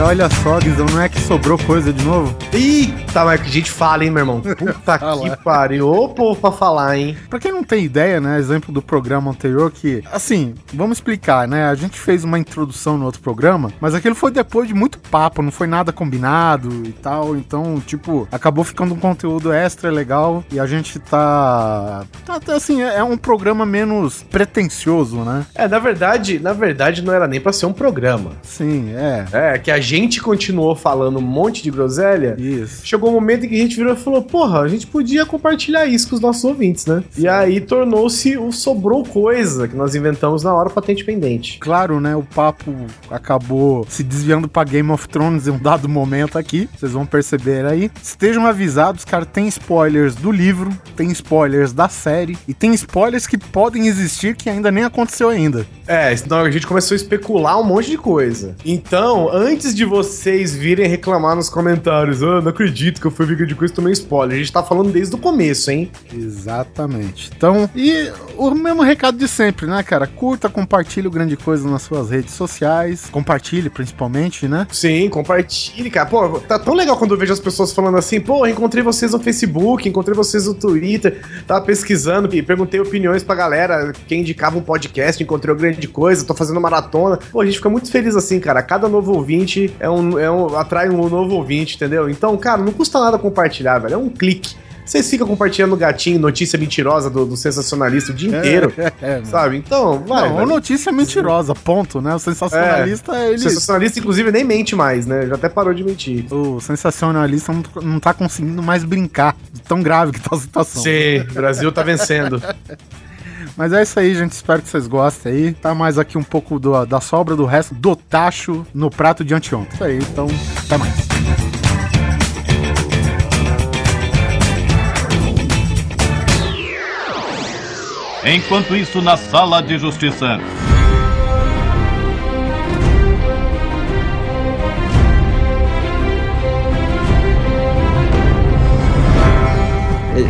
E olha só, Guizão, não é que sobrou coisa de novo? Eita, mas que a gente fala, hein, meu irmão? Puta que pariu. Ô, povo pra falar, hein? Pra quem não tem ideia, né, exemplo do programa anterior que, assim, vamos explicar, né? A gente fez uma introdução no outro programa, mas aquilo foi depois de muito papo, não foi nada combinado e tal, então, tipo, acabou ficando um conteúdo extra legal e a gente tá, tá assim, é, é um programa menos pretencioso, né? É, na verdade, na verdade não era nem pra ser um programa. Sim, é. É, que a gente continuou falando um monte de groselha. Isso. Chegou um momento em que a gente virou e falou: porra, a gente podia compartilhar isso com os nossos ouvintes, né? E aí tornou-se o sobrou coisa que nós inventamos na hora patente pendente. Claro, né? O papo acabou se desviando pra Game of Thrones em um dado momento aqui. Vocês vão perceber aí. Estejam avisados, cara, tem spoilers do livro, tem spoilers da série e tem spoilers que podem existir que ainda nem aconteceu ainda. É, então a gente começou a especular um monte de coisa. Então, antes de vocês virem reclamar nos comentários, ah, não acredito que eu fui vídeo de coisa e tomei spoiler. A gente tá falando desde o começo, hein? Exatamente. Então, e o mesmo recado de sempre, né, cara? Curta, compartilhe o Grande Coisa nas suas redes sociais. Compartilhe, principalmente, né? Sim, compartilhe, cara. Pô, tá tão legal quando eu vejo as pessoas falando assim, pô, encontrei vocês no Facebook, encontrei vocês no Twitter, tava pesquisando e perguntei opiniões pra galera, quem indicava um podcast, encontrei o Grande Coisa, tô fazendo maratona. Pô, a gente fica muito feliz assim, cara. Cada novo ouvinte é um, é um atrai um novo ouvinte, entendeu? Então, cara, não custa nada compartilhar, velho. É um clique. Vocês ficam compartilhando gatinho, notícia mentirosa do, do sensacionalista o dia inteiro, é, sabe? Então, vai. não, velho. notícia mentirosa, ponto, né? O sensacionalista, O ele. sensacionalista, inclusive, nem mente mais, né? Já até parou de mentir. O sensacionalista não, não tá conseguindo mais brincar de tão grave que tá a situação. Sim, o Brasil tá vencendo. Mas é isso aí, gente. Espero que vocês gostem aí. Tá mais aqui um pouco do- da sobra do resto do tacho no prato de anteontem. Isso aí, então, até mais. Enquanto isso, na sala de justiça.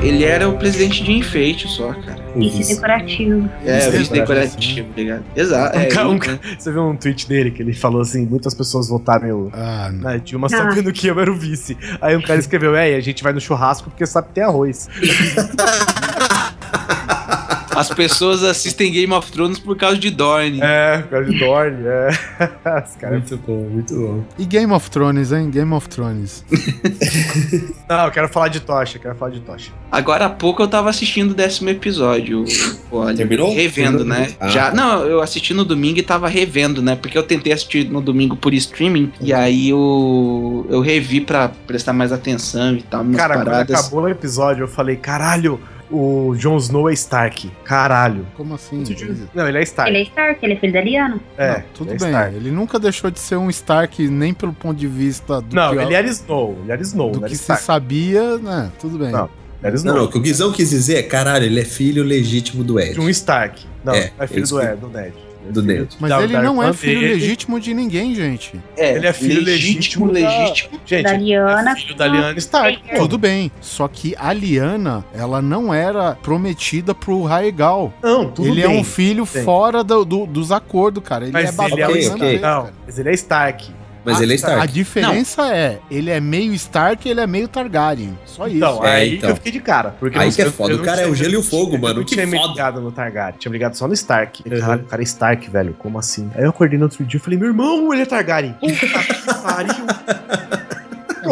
Ele era o presidente de enfeite só, cara. Vice decorativo. É, vice decorativo, ligado? Exato. Um é, ca- um ca- você viu um tweet dele que ele falou assim: muitas pessoas votaram eu. Ah, não. Na Dilma Ah. sabendo que eu era o vice. Aí um cara escreveu: É, a gente vai no churrasco porque sabe que tem arroz. As pessoas assistem Game of Thrones por causa de Dorne. É, por causa de Dorne, é. Os caras. Muito bom, muito bom. E Game of Thrones, hein? Game of Thrones. Não, eu quero falar de tocha, eu quero falar de tocha. Agora há pouco eu tava assistindo o décimo episódio. Olha, Terminou? revendo, Terminou? né? Ah. Já, não, eu assisti no domingo e tava revendo, né? Porque eu tentei assistir no domingo por streaming e aí eu, eu revi pra prestar mais atenção e tal, Cara, quando paradas. acabou o episódio, eu falei: Caralho, o Jon Snow é Stark. Caralho. Como assim? Não, ele é Stark. Ele é Stark, ele é filho da Liana. É, Não, tudo ele é bem. Stark. Ele nunca deixou de ser um Stark, nem pelo ponto de vista do Não, que, ele era Snow. Ele era Snow, do que se Stark. sabia, né? Tudo bem. Não. Era Snow. Não, não, o que o Guizão quis dizer é, caralho, ele é filho legítimo do Ed. De um Stark. Não, É, é, filho do, Ed, do Ned. Do Ned. Mas da- ele não é filho legítimo de ninguém, gente. É, Ele é filho legítimo, da- legítimo. Gente, Da Lyanna. é filho da Lyanna Stark. Tudo bem. Só que a Liana, ela não era prometida pro Raegal. Não, tudo ele bem. é um filho bem. fora do- do- dos acordos, cara. Ele Mas é ele é o Ok, mesmo, ok. né, Não, cara? mas ele é Stark. Mas Ah, ele é A Stark. diferença é, ele é meio Stark e ele é meio Targaryen. Só isso. Então, É, aí então. que eu fiquei de cara. Porque Aí eu não- que é eu- foda, eu o não cara é tinha- o gelo e o fogo, eu mano, não que tinha me foda. ligado no Targaryen, tinha me ligado só no Stark. Uhum. Caralho, o cara é Stark, velho, como assim? Aí eu acordei no outro dia e falei, meu irmão, ele é Targaryen. Puta que pariu.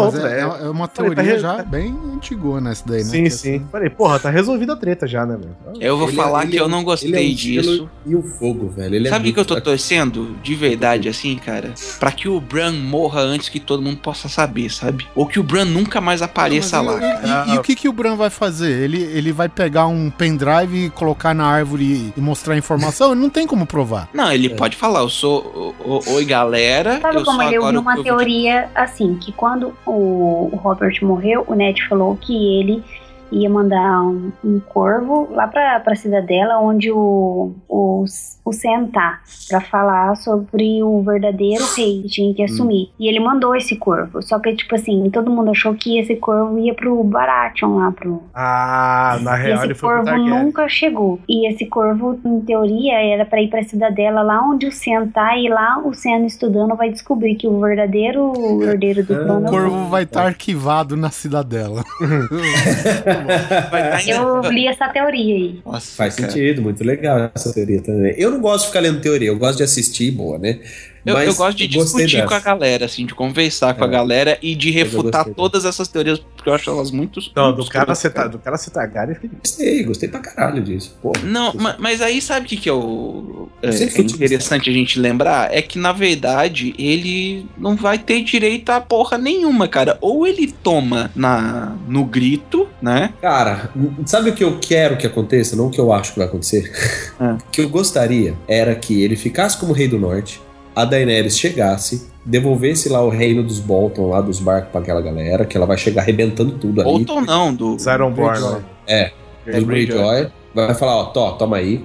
É, Pronto, é, é. é uma Falei, tá teoria re- já bem antigona essa daí, né? Sim, Que sim. assim- Falei, porra, tá resolvida a treta já, né, meu? Eu vou Ele falar é- ele que é eu não ele gostei é disso. E o fogo, velho. Ele é Sabe o que eu tô torcendo de verdade, assim, cara? Pra que o Bran morra antes que todo mundo possa saber, sabe? Ou que o Bran nunca mais apareça lá. e- cara. E, e o que, que o Bran vai fazer? Ele, ele vai pegar um pendrive e colocar na árvore e mostrar a informação? Ele não tem como provar. Não, ele pode falar, eu sou. o- o- Oi, galera. Sabe eu como sou ele agora ouviu o uma eu- teoria assim, que quando o, Robert morreu, o Ned falou que ele ia mandar um, um corvo lá pra, pra cidadela onde o, o, o Sam tá, pra falar sobre o verdadeiro rei que tinha que assumir. E ele mandou esse corvo. Só que, tipo assim, todo mundo achou que esse corvo ia pro Baratheon lá, pro. Ah, na E real ele esse foi pro corvo nunca chegou. E esse corvo, em teoria, era pra ir pra cidadela lá onde o Sam tá, e lá o Sam estudando vai descobrir que o verdadeiro herdeiro do trono O é corvo vai estar arquivado na cidadela. Eu li essa teoria aí. Nossa, Faz cara. sentido, muito legal essa teoria também. Eu não gosto de ficar lendo teoria, eu gosto de assistir, boa, né? Eu, Mas eu gosto de discutir com a galera, assim, de conversar com a É. galera e de eu refutar todas essas teorias, porque eu acho elas muito. Não, muito do cara, escrotas, ser, tá- do cara Targaryen, filho. Gostei, gostei pra caralho disso. Pô, Não, ma- mas aí sabe o que, que é o. É, Você é foi interessante a gente lembrar? É que na verdade ele não vai ter direito a porra nenhuma, cara. Ou ele toma na, no grito, né? Cara, sabe o que eu quero que aconteça? Não o que eu acho que vai acontecer. Ah. O que eu gostaria era que ele ficasse como rei do norte, a Daenerys chegasse, devolvesse lá o reino dos Bolton, lá dos barcos pra aquela galera, que ela vai chegar arrebentando tudo ali. Ou não, do. Os Ironborn, né? É, É, do Greyjoy. Vai falar, ó, tó, toma aí.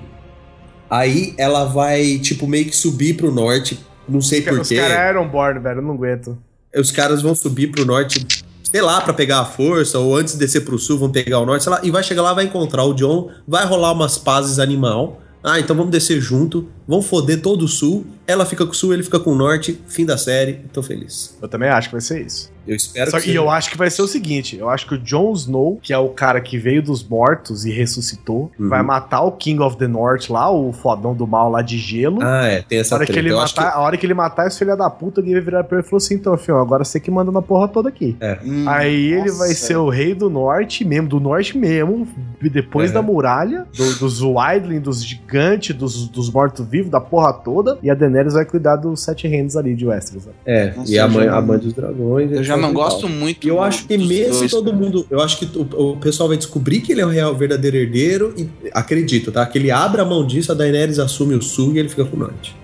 Aí ela vai, tipo, meio que subir pro norte, não sei Os porquê. caras é Ironborn, velho, eu não aguento. Os caras vão subir pro norte, sei lá, pra pegar a força, ou antes de descer pro sul, vão pegar o norte, sei lá, e vai chegar lá, vai encontrar o John, vai rolar umas pazes animal. Ah, então vamos descer junto, vão foder todo o sul, ela fica com o sul, ele fica com o norte, fim da série, tô feliz. Eu também acho que vai ser isso. Eu espero Só- que e seja. eu acho que vai ser o seguinte: eu acho que o Jon Snow, que é o cara que veio dos mortos e ressuscitou, Uhum. vai matar o King of the North lá, o fodão do mal lá de gelo. Ah, é, tem a, essa hora que ele matar, a hora que ele matar esse filho da puta, alguém vai virar pra ele e falou assim: então, filho, agora você que manda na porra toda aqui. Hum, Aí ele nossa. vai ser o rei do norte mesmo, do norte mesmo, e depois É. da muralha, do- dos Wildling, dos gigantes, dos, dos mortos-vivos, da porra toda, e a Daenerys vai cuidar dos sete reinos ali de Westeros. né? É, Nossa, e a mãe, já a mãe dos dragões. Eu já não tal. gosto muito. E eu acho que mesmo dois, todo cara. mundo. Eu acho que o, o pessoal vai descobrir que ele é o real verdadeiro herdeiro e acredito, tá? Que ele abre a mão disso, a Daenerys assume o sul e ele fica com o norte.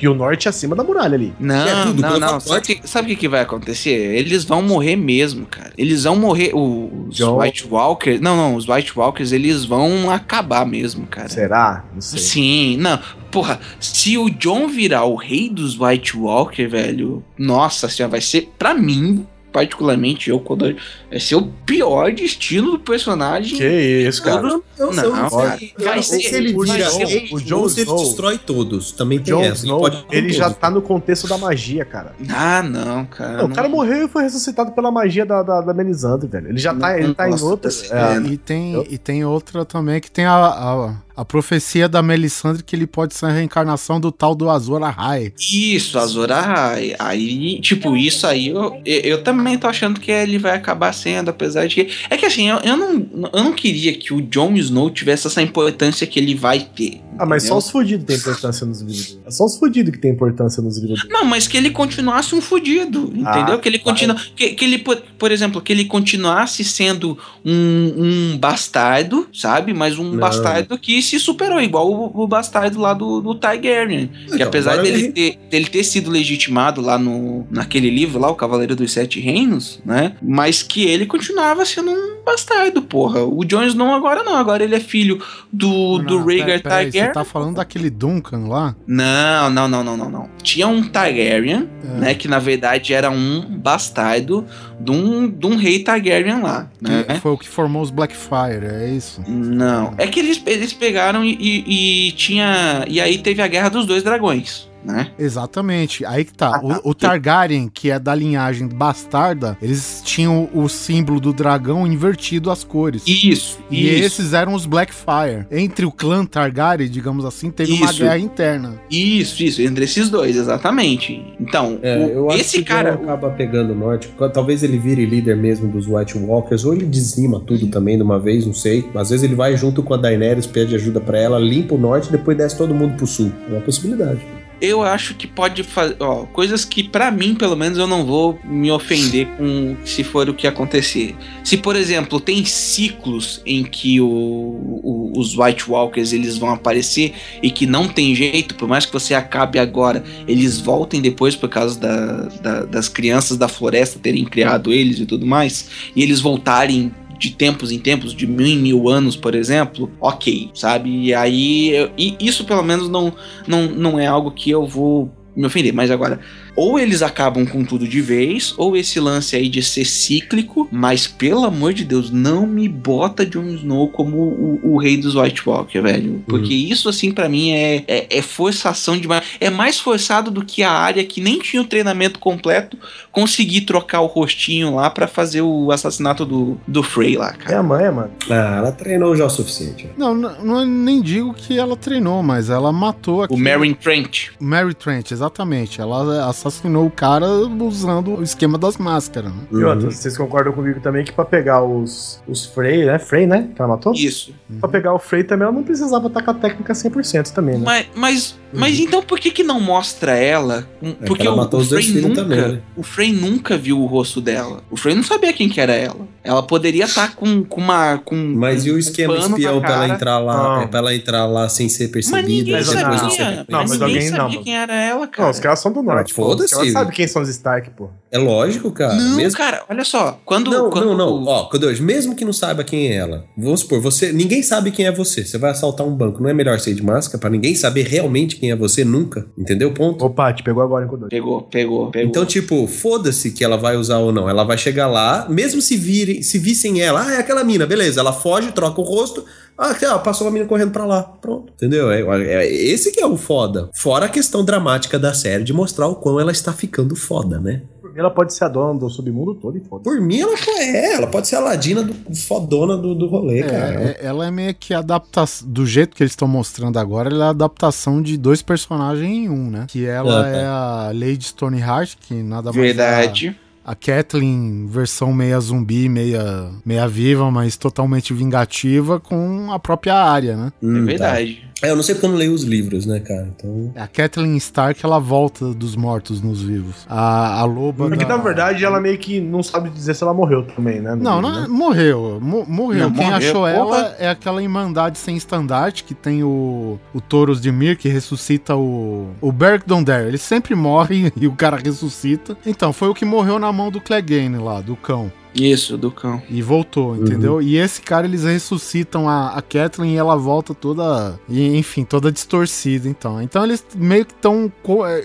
E o norte é acima da muralha ali. Não, É tudo, não, não. falo Sabe o que, sabe o que que vai acontecer? Eles vão morrer mesmo, cara. Eles vão morrer. Os John- White Walkers. Não, não. Os White Walkers, eles vão acabar mesmo, cara. Será? Não sei. Sim, não. Porra, se o John virar o rei dos White Walker, velho, nossa senhora, vai ser, pra mim, particularmente, eu, quando. Vai ser o pior destino do personagem. Que isso, cara. Não, eu não cara. Vai ser- se ele o vira o Jon ele Snow- destrói todos. Também tem Jon essa. Snow, pode com ele já tá no contexto da magia, cara. Ah, não, cara. Não, o cara morreu e foi ressuscitado pela magia da, da, da Melisandre, velho. Ele já tá, ele tá em Nossa, outra. dessa é. E tem, Eu- e tem outra também que tem a, a, a profecia da Melisandre que ele pode ser a reencarnação do tal do Azor Ahai. Isso, Azor Ahai. Aí, tipo, isso aí eu, eu, também tô achando que ele vai acabar sendo, apesar de que. É que assim, eu, eu, não, eu não queria que o Jon Snow tivesse essa importância que ele vai ter. Ah, mas só entendeu? os fudidos têm importância nos livros. É só os fudidos que tem importância nos livros. Não, mas que ele continuasse um fudido, entendeu? Ah, que ele continua, que, que ele, por, por exemplo, que ele continuasse sendo um, um bastardo, sabe? Mas um Não. bastardo que se superou, igual o, o bastardo lá do, do Targaryen. que Então, apesar agora dele ele- ter, dele ter sido legitimado lá no, naquele livro lá, o Cavaleiro dos Sete Reinos, né? Mas que ele continuava sendo um bastardo, porra. O Jon Snow agora não, agora ele é filho do, do Não, Rhaegar pera aí, Targaryen. Você tá falando daquele Duncan lá? Não, não, não, não, não, não. Tinha um Targaryen, É. né? Que na verdade era um bastardo de um, de um rei Targaryen lá, né? Foi o que formou os Blackfire, é isso? Não. É que eles, eles pegaram e, e, e tinha. E aí teve a guerra dos dois dragões, né? Exatamente. Aí que tá. Ah, tá. O, o Targaryen, que é da linhagem bastarda, eles tinham o símbolo do dragão invertido as cores. Isso. E isso, esses eram os Blackfire. Entre o clã Targaryen, digamos assim, teve uma Isso. guerra interna. Isso, isso. Entre esses dois, exatamente. Então, É, o- eu acho esse que o cara. Acaba pegando o norte. Talvez ele vire líder mesmo dos White Walkers, ou ele dizima tudo também de uma vez, não sei. Às vezes ele vai junto com a Daenerys, pede ajuda pra ela, limpa o norte e depois desce todo mundo pro sul. É uma possibilidade. Eu acho que pode fazer, coisas que pra mim, pelo menos, eu não vou me ofender com se for o que acontecer. Se, por exemplo, tem ciclos em que o, o- os White Walkers eles vão aparecer e que não tem jeito, por mais que você acabe agora, eles voltem depois por causa da- da- das crianças da floresta terem criado eles e tudo mais, e eles voltarem de tempos em tempos, de mil em mil anos, por exemplo, ok, sabe? E aí, eu- e isso pelo menos não, não, não é algo que eu vou me ofender. Mas agora, ou eles acabam com tudo de vez, ou esse lance aí de ser cíclico, mas pelo amor de Deus, não me bota Jon Snow como o, o rei dos White Walker, velho. Porque isso, assim, pra mim é, é, é forçação demais. É mais forçado do que a área que nem tinha o treinamento completo conseguir trocar o rostinho lá pra fazer o assassinato do, do Frey lá, É cara. a manha, mano. Ah, ela treinou já o suficiente. Não, não, não- nem digo que ela treinou, mas ela matou aqui. O Meryn Trent. Mary Trent, exatamente. Ela assassinou o cara usando o esquema das máscaras, né? E outra, vocês concordam comigo também que pra pegar os, os Frey, né? Frey, né? Que ela matou? Isso. Pra pegar o Frey também ela não precisava estar com a técnica 100% também, né? Mas, mas, mas então por que que não mostra ela? É Porque que ela o, matou o Frey nunca, também, né? o Frey nunca viu o rosto dela. O Frey não sabia quem que era ela. Ela poderia estar com, com uma com Mas e o esquema espião pra ela entrar lá? Não. é pra ela entrar lá sem ser percebida? ninguém Mas depois não não ser sabia. Não, mas mas ninguém alguém não, sabia mano. quem era ela, cara. Não, os caras são do norte. foda-se. Ela sabe quem são os Stark, pô. É lógico, cara. Não, mesmo... cara, olha só. Quando, Não, quando não, não. Ó, Codões, mesmo que não saiba quem é ela, vamos supor, você. Ninguém sabe quem é você. Você vai assaltar um banco. Não é melhor ser de máscara pra ninguém saber realmente quem é você nunca? Entendeu? Ponto. Opa, te pegou agora em Kodoi. Pegou, pegou, pegou. Então, tipo, foda-se que ela vai usar ou não. Ela vai chegar lá, mesmo se virem, se vissem ela, ah, é aquela mina, beleza. Ela foge, troca o rosto. Ah, passou a mina correndo pra lá. Pronto. Entendeu? É, é- esse que é o foda. Fora a questão dramática da série de mostrar o quão ela está ficando foda, né? Por mim, ela pode ser a dona do submundo todo e foda. Por mim, ela é, ela pode ser a ladina do fodona do, do rolê, cara. É, é- ela é meio que adaptação. Do jeito que eles estão mostrando agora, ela é a adaptação de dois personagens em um, né? Que ela Ah, tá. é a Lady Stoneheart, que nada mais Verdade. é a, a Kathleen, versão meia zumbi, meia, meia viva, mas totalmente vingativa, com a própria área, né? É Hum, tá. verdade. É, eu não sei porque eu não leio os livros, né, cara? Então. A Kathleen Stark, ela volta dos mortos nos vivos. A, a loba. Porque da- na verdade ela meio que não sabe dizer se ela morreu também, né? Não, livro, não, né? morreu. mo- morreu. Não, Quem morreu, achou porra. ela é aquela Irmandade sem estandarte que tem o, o Taurus de Mir que ressuscita o, o Beric Dondarrion. Ele sempre morre e o cara ressuscita. Então, foi o que morreu na mão do Clegane lá, do cão. Isso, do cão. E voltou, entendeu? E esse cara, eles ressuscitam a, a Kathleen e ela volta toda, e, enfim, toda distorcida, então. Então eles meio que estão...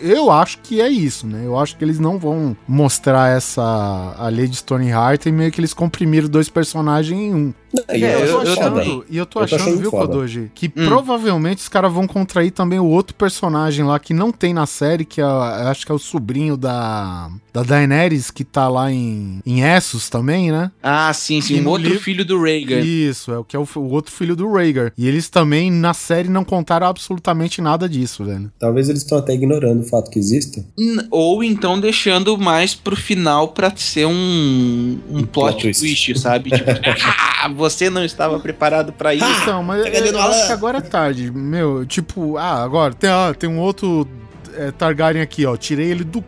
Eu acho que é isso, né? Eu acho que eles não vão mostrar essa... A Lady Stoneheart e meio que eles comprimiram dois personagens em um. E É, eu, tô eu- eu achando, e eu tô Eu tô achando, achando viu, foda. Kodoji, que Hum. provavelmente os caras vão contrair também o outro personagem lá que não tem na série, que é, eu acho que é o sobrinho da, da Daenerys, que tá lá em, em Essos também, né? Ah, sim, sim. Um outro livro- filho do Rhaegar. Isso, é o que é o, o outro filho do Rhaegar. E eles também, na série, não contaram absolutamente nada disso, velho. Talvez eles estão até ignorando o fato que exista. Ou então deixando mais pro final pra ser um, um plot, plot twist. twist. sabe? Tipo, ah, você não estava preparado pra isso. Então, mas eu, dedo eu acho que agora é tarde. Meu, tipo, ah, agora tem, ah, tem um outro é, Targaryen aqui, ó. Tirei ele do.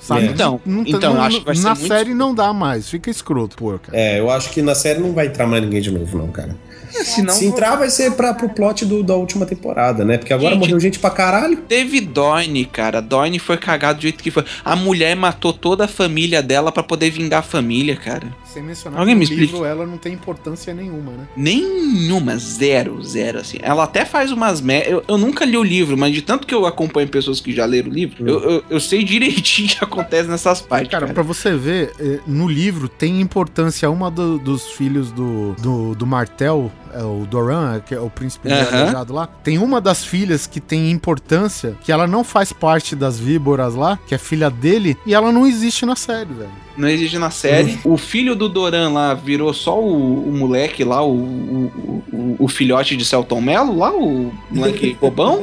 Sabe? É. Então, Não tá- então não- acho que vai ser Na muito série não dá mais. Fica escroto, pô, cara. É, eu acho que na série não vai entrar mais ninguém de novo, não, cara. Senão, Se entrar, vai ser pra, pro plot do- da última temporada, né? Porque agora Gente, morreu gente pra caralho. Teve Dorne, cara. Dorne foi cagado do jeito que foi. A mulher matou toda a família dela pra poder vingar a família, cara. Sem mencionar Alguém que me no explique. livro ela não tem importância nenhuma, né? Nenhuma, zero, zero, assim. Ela até faz umas me... eu, eu nunca li o livro, mas de tanto que eu acompanho pessoas que já leram o livro, eu, eu, eu sei direitinho o que acontece nessas partes, Cara, cara. pra você ver, eh, no livro tem importância uma do- dos filhos do, do, do Martel, é o Doran, que é o príncipe aleijado lá. Tem uma das filhas que tem importância, que ela não faz parte das víboras lá, que é filha dele, e ela não existe na série, velho. Não existe na série. O filho do Doran lá virou só o, o moleque lá, o, o, o, o filhote de Celton Mello lá, o moleque bobão,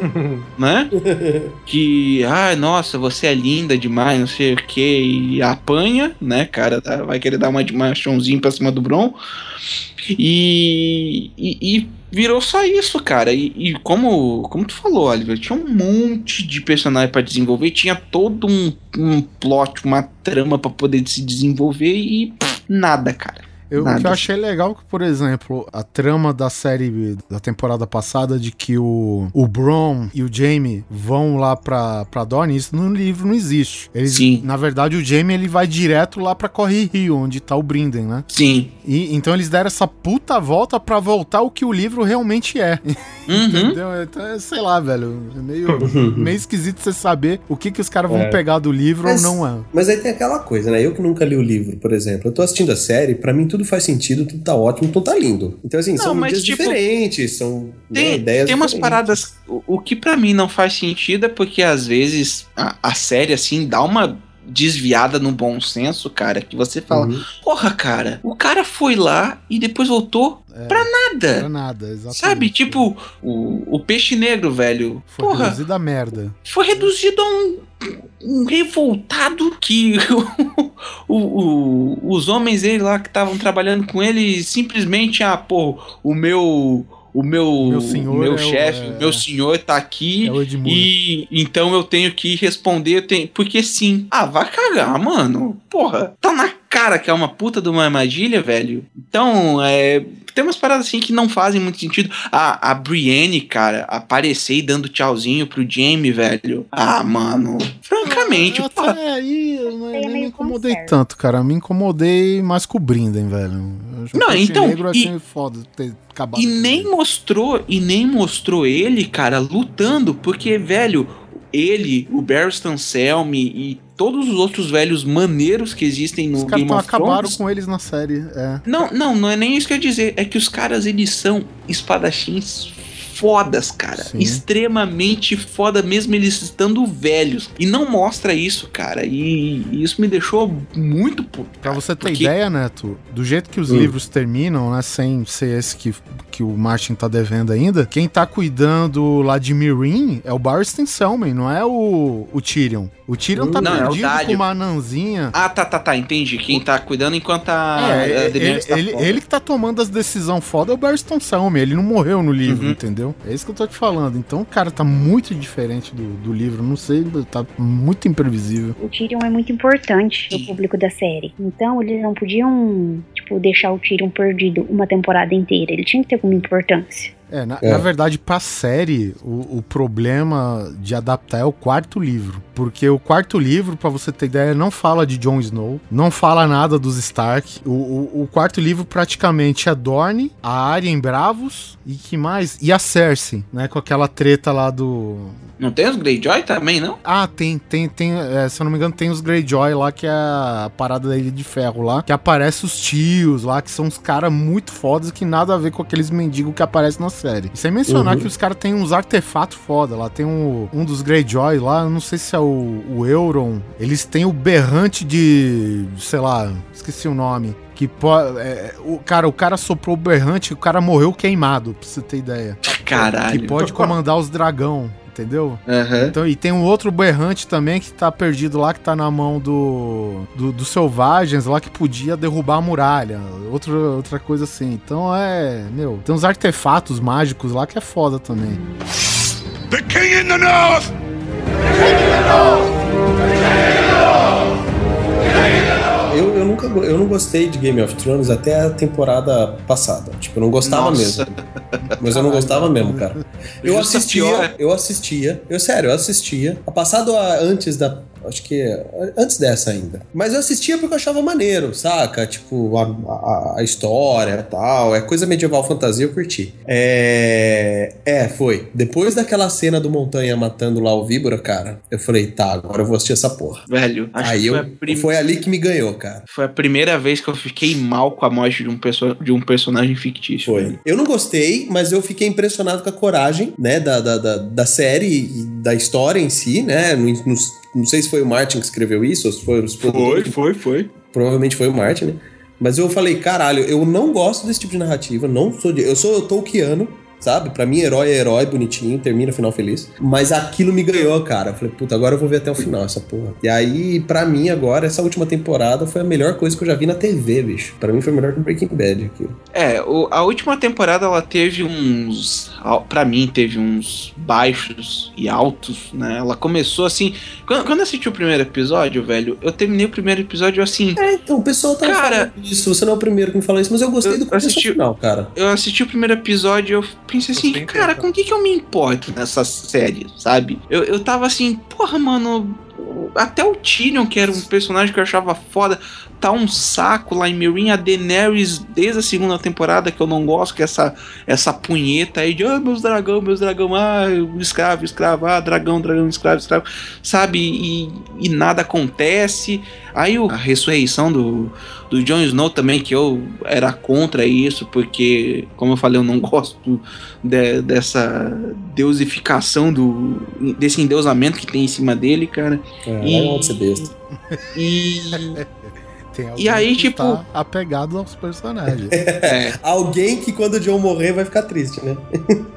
né? Que, ai, nossa, você é linda demais, não sei o que, e apanha, né, cara? tá- Vai querer dar uma de machãozinho pra cima do Bron. E, e, e virou só isso, cara. E, e como, como tu falou, Oliver, tinha um monte de personagem pra desenvolver, tinha todo um, um plot, uma trama pra poder se desenvolver e pff, nada, cara. Eu, o que eu achei legal que, por exemplo, a trama da série da temporada passada de que o, o Bron e o Jamie vão lá pra, pra Dorne, isso no livro não existe. Eles, Sim. Na verdade, o Jamie ele vai direto lá pra Corre Rio, onde tá o Brinden, né? Sim. E, então eles deram essa puta volta pra voltar o que o livro realmente é. Uhum. Entendeu? Então, é, sei lá, velho. É meio, meio esquisito você saber o que, que os caras vão É. pegar do livro Mas- ou não é. Mas aí tem aquela coisa, né? Eu que nunca li o livro, por exemplo, eu tô assistindo a série, pra mim tudo faz sentido, tudo tá ótimo, tudo tá lindo. Então, assim, Não, são mas, tipo, diferentes, são né, Tem, ideias tem umas diferentes. paradas. O, o que pra mim não faz sentido é porque às vezes a, a série, assim, dá uma desviada no bom senso, cara, que você fala, Uhum. porra, cara, o cara foi lá e depois voltou É, pra pra nada. nada, exatamente. Sabe? Tipo, o, o peixe negro, velho. Foi porra, reduzido a merda. foi reduzido a um, um revoltado que o- o- os homens dele lá que estavam trabalhando com ele simplesmente, ah, pô, o meu. O meu, Meu senhor o é meu o- chefe, é- meu senhor tá aqui É e então eu tenho que responder, eu tenho- porque sim. Ah, vai cagar, mano. Porra, tá na cara que é uma puta de uma armadilha, velho. Então, é, tem umas paradas assim que não fazem muito sentido. A, a Brienne, cara, aparecer e dando tchauzinho pro Jamie, velho. Ah, mano. Francamente, Eu porra. até aí eu não, nem me incomodei tanto, cara. Me incomodei mais com o Brinden, velho. Eu Não, então, Negro eu e- achei foda ter acabado. E nem ele. mostrou, e nem mostrou ele, cara, lutando, porque, velho, ele, o Barristan Selmy e todos os outros velhos maneiros que existem no Os Game of acabaram Thrones. com eles na série. É. Não, não, não é nem isso que eu ia dizer. É que os caras, eles são espadachins fodas, cara. Sim. Extremamente foda, mesmo eles estando velhos. E não mostra isso, cara. E, e isso me deixou muito puto. Pra você ter porque- ideia, Neto, do jeito que os Hum. livros terminam, né, sem ser esse que, que o Martin tá devendo ainda, quem tá cuidando lá de Mirin é o Barristan Selmy, não é o, o Tyrion. O Tyrion tá Não, é perdido Dário. com uma anãzinha. Ah, tá, tá, tá, entendi. Quem tá cuidando enquanto a, É, a ele, tá ele, ele que tá tomando as decisões foda é o Barristan Selmy, ele não morreu no livro, Uhum. entendeu? É isso que eu tô te falando. Então, cara, tá muito diferente do, do livro, não sei, tá muito imprevisível. O Tyrion é muito importante pro público da série. Então eles não podiam, tipo, deixar o Tyrion perdido uma temporada inteira. Ele tinha que ter alguma importância. É, na, É. na verdade, pra série, o, o problema de adaptar é o quarto livro. Porque o quarto livro, pra você ter ideia, não fala de Jon Snow, não fala nada dos Stark. O, o, o quarto livro praticamente é Dorne, a Arya em Bravos e que mais? E a Cersei, né? Com aquela treta lá do. Não tem os Greyjoy também, não? Ah, tem, tem, tem. é, se eu não me engano, tem os Greyjoy lá, que é a parada da Ilha de Ferro lá. Que aparece os tios lá, que são uns caras muito fodas que nada a ver com aqueles mendigos que aparecem na série. E sem mencionar Uhum. que os caras têm uns artefatos foda lá. Tem um, um dos Greyjoy lá, não sei se é o, o Euron. Eles têm o berrante de. sei lá, esqueci o nome. Que pode. o, cara, o cara soprou o berrante e o cara morreu queimado, pra você ter ideia. Caralho. Que pode comandar os dragão, entendeu? Aham. Então, e tem um outro berrante também que tá perdido lá, que tá na mão do, do dos selvagens lá, que podia derrubar a muralha. Outra, outra coisa assim. Então é. Meu, tem uns artefatos mágicos lá que é foda também. The king in the north! Eu, eu nunca eu não gostei de Game of Thrones até a temporada passada. Tipo, eu não gostava Nossa. mesmo. Mas eu não gostava mesmo, cara. Eu assistia, eu assistia. Eu, sério, eu assistia. Passado a- antes da. Acho que. Antes dessa ainda. Mas eu assistia porque eu achava maneiro, saca? Tipo, a, a, a história e tal. É coisa medieval fantasia, eu curti. É. É, foi. Depois daquela cena do Montanha matando lá o Víbora, cara, eu falei, tá, agora eu vou assistir essa porra. Velho, acho Aí que foi, eu, prim- foi ali que me ganhou, cara. foi a primeira vez que eu fiquei mal com a morte de um, perso- de um personagem fictício. Foi. velho. Eu não gostei, mas eu fiquei impressionado com a coragem, né, da, da, da, da série e da história em si, né? Não, não, não sei se foi o Martin que escreveu isso, ou se foi os produtores. foi, foi. Provavelmente foi o Martin, né? Mas eu falei, caralho, eu não gosto desse tipo de narrativa, não sou de, eu sou Tolkiano, sabe? Pra mim, herói é herói, bonitinho, termina final feliz. Mas aquilo me ganhou, cara. Eu falei, puta, agora eu vou ver até o final essa porra. E aí, pra mim, agora, essa última temporada foi a melhor coisa que eu já vi na TV, bicho. Pra mim foi melhor que Breaking Bad aquilo. É, o- a última temporada ela teve uns. Pra mim, teve uns baixos e altos, né? Ela começou assim. Quando, quando eu assisti o primeiro episódio, velho, eu terminei o primeiro episódio assim. É, então, o pessoal tá Cara- falando isso. Você não é o primeiro que me fala isso, mas eu gostei Eu do começo assisti- final, cara. Eu assisti o primeiro episódio e eu pensei assim, Gostei cara, com o que, que eu me importo nessa série, sabe? Eu, eu tava assim, porra, mano. Até o Tyrion, que era um personagem que eu achava foda, tá um saco lá em Meereen. A Daenerys, desde a segunda temporada, que eu não gosto, que é essa, essa punheta aí de, ah, meus dragão, meus dragão, ah, escravo, escravo, ah, dragão, dragão, escravo, escravo, sabe? E, e nada acontece. Aí a ressurreição do, do Jon Snow também, que eu era contra isso, porque, como eu falei, eu não gosto de- dessa deusificação do. desse endeusamento que tem em cima dele, cara. É, E- ser besta. E. Tem E aí, que tipo- tá apegado aos personagens. é, Alguém que quando o John morrer vai ficar triste, né?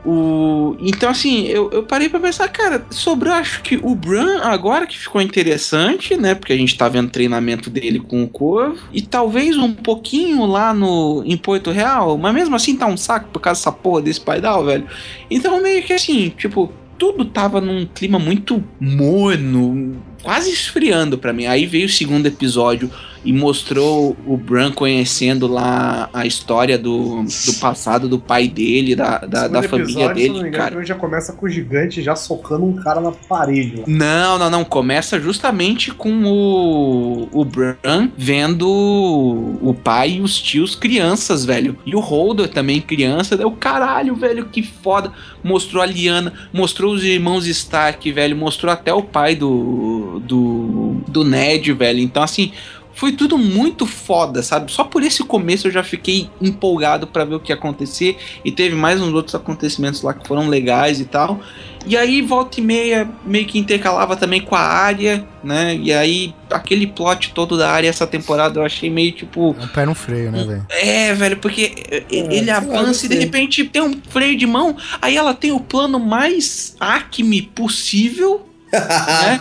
o, então, assim, eu, eu parei pra pensar, cara, sobrou acho que o Bran agora que ficou interessante, né? Porque a gente tá vendo o treinamento dele com o Corvo. E talvez um pouquinho lá no em Porto Real, mas mesmo assim tá um saco por causa dessa porra desse paidal, velho. Então, meio que assim, tipo, tudo tava num clima muito morno, quase esfriando pra mim. Aí veio o segundo episódio e mostrou o Bran conhecendo lá a história do, do passado do pai dele, da, da, da família episódio, se eu não dele, me engano, cara. já começa com o gigante já socando um cara na parede lá. Não, não, não. Começa justamente com o, o Bran vendo o pai e os tios crianças, velho. E o Holder também criança. Daí o caralho, velho, que foda. Mostrou a Liana, mostrou os irmãos Stark, velho. Mostrou até o pai do, do, do Ned, velho. Então, assim, foi tudo muito foda, sabe? Só por esse começo eu já fiquei empolgado pra ver o que ia acontecer. E teve mais uns outros acontecimentos lá que foram legais e tal. E aí, volta e meia, meio que intercalava também com a área, né? E aí, aquele plot todo da área essa temporada eu achei meio tipo. É um pé no freio, né, velho? É, velho, porque eh, ele avança e de gostei. repente tem um freio de mão, aí ela tem o plano mais acme possível. Né?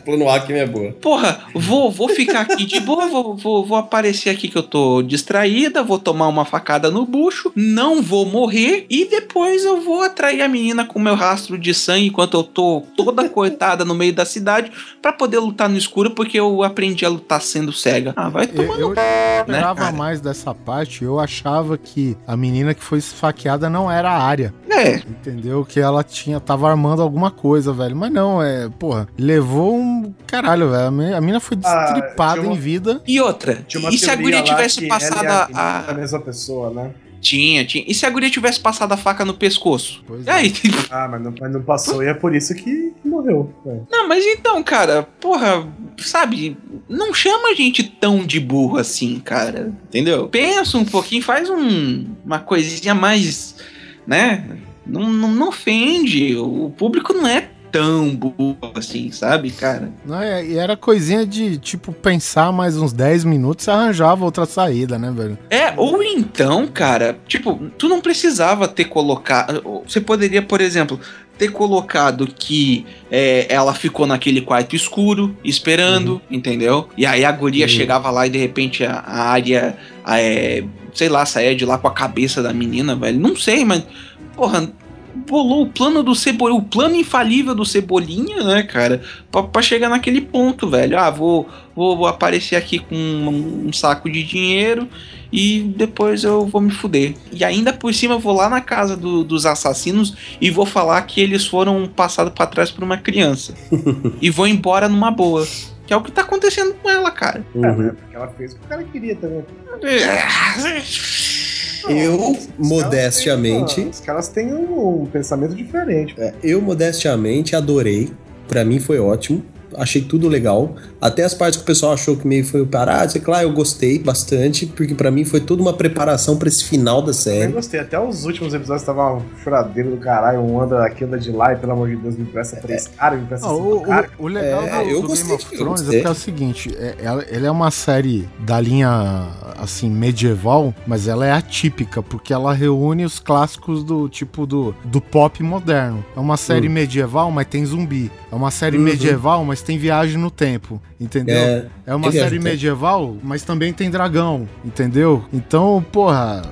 Plano Acme é boa. Porra, vou, vou ficar aqui de boa, vou, vou, vou aparecer aqui que eu tô distraída, vou tomar uma facada no bucho, não vou morrer e depois eu vou atrair a menina com meu rastro de sangue enquanto eu tô toda cortada no meio da cidade pra poder lutar no escuro porque eu aprendi a lutar sendo cega. Ah, vai Eu, tomar no eu esperava cara? mais dessa parte. Eu achava que a menina que foi esfaqueada não era a área. É, Entendeu? Que ela tinha, tava armando alguma coisa, velho. Mas não, é, porra, levou um. Caralho, velho. A mi- A mina foi Ah, destripada tinha uma- em vida. e outra, e se a guria tivesse passado a, a... a mesma pessoa, né? Tinha, tinha. E se a guria tivesse passado a faca no pescoço? Pois E é. aí? Ah, mas não, mas não passou e é por isso que morreu. É. Não, mas então, cara, porra, sabe, não chama a gente tão de burro assim, cara. Entendeu? Pensa um pouquinho, faz um, uma coisinha mais, né? Não, não, não ofende. O público não é tão burro assim, sabe, cara? Não, é- e era coisinha de, tipo, pensar mais uns 10 minutos e arranjava outra saída, né, velho? É, ou então, cara, tipo, tu não precisava ter colocado. Você poderia, por exemplo, ter colocado que é, ela ficou naquele quarto escuro, esperando, entendeu? E aí a guria Uhum. chegava lá e de repente a, a área, a, é, sei lá, saía de lá com a cabeça da menina, velho. Não sei, mas, porra. Bolou o plano do Cebolinha, o plano infalível do Cebolinha, né, cara? Pra, pra chegar naquele ponto, velho. Ah, vou, vou, vou aparecer aqui com um, um saco de dinheiro e depois eu vou me fuder. E ainda por cima eu vou lá na casa do- dos assassinos e vou falar que eles foram passados pra trás por uma criança. e vou embora numa boa. Que é o que tá acontecendo com ela, cara. É, Uhum. né? Porque ela fez o que o cara queria também. Eu, modestamente, Os caras têm um, um pensamento diferente. É, eu modestamente adorei. Pra mim foi ótimo. Achei tudo legal. Até as partes que o pessoal achou que meio foi parado, sei lá, eu gostei bastante, porque pra mim foi toda uma preparação pra esse final da Eu série. gostei. Até os últimos episódios tava um choradeiro do caralho. Um anda aqui, anda de lá e pelo amor de Deus, me empresta três caras, me empresta Ah, cinco o, caras. o- o legal É, do, eu do gostei, Game of eu Thrones é é o seguinte, é, ela- ele é uma série da linha assim, medieval, mas ela é atípica, porque ela reúne os clássicos do tipo do, do pop moderno. É uma série Hum. medieval, mas tem zumbi. É uma série Uhum. medieval, mas tem viagem no tempo. Entendeu? É, É uma viagem série medieval, mas também tem dragão, entendeu? Então, porra,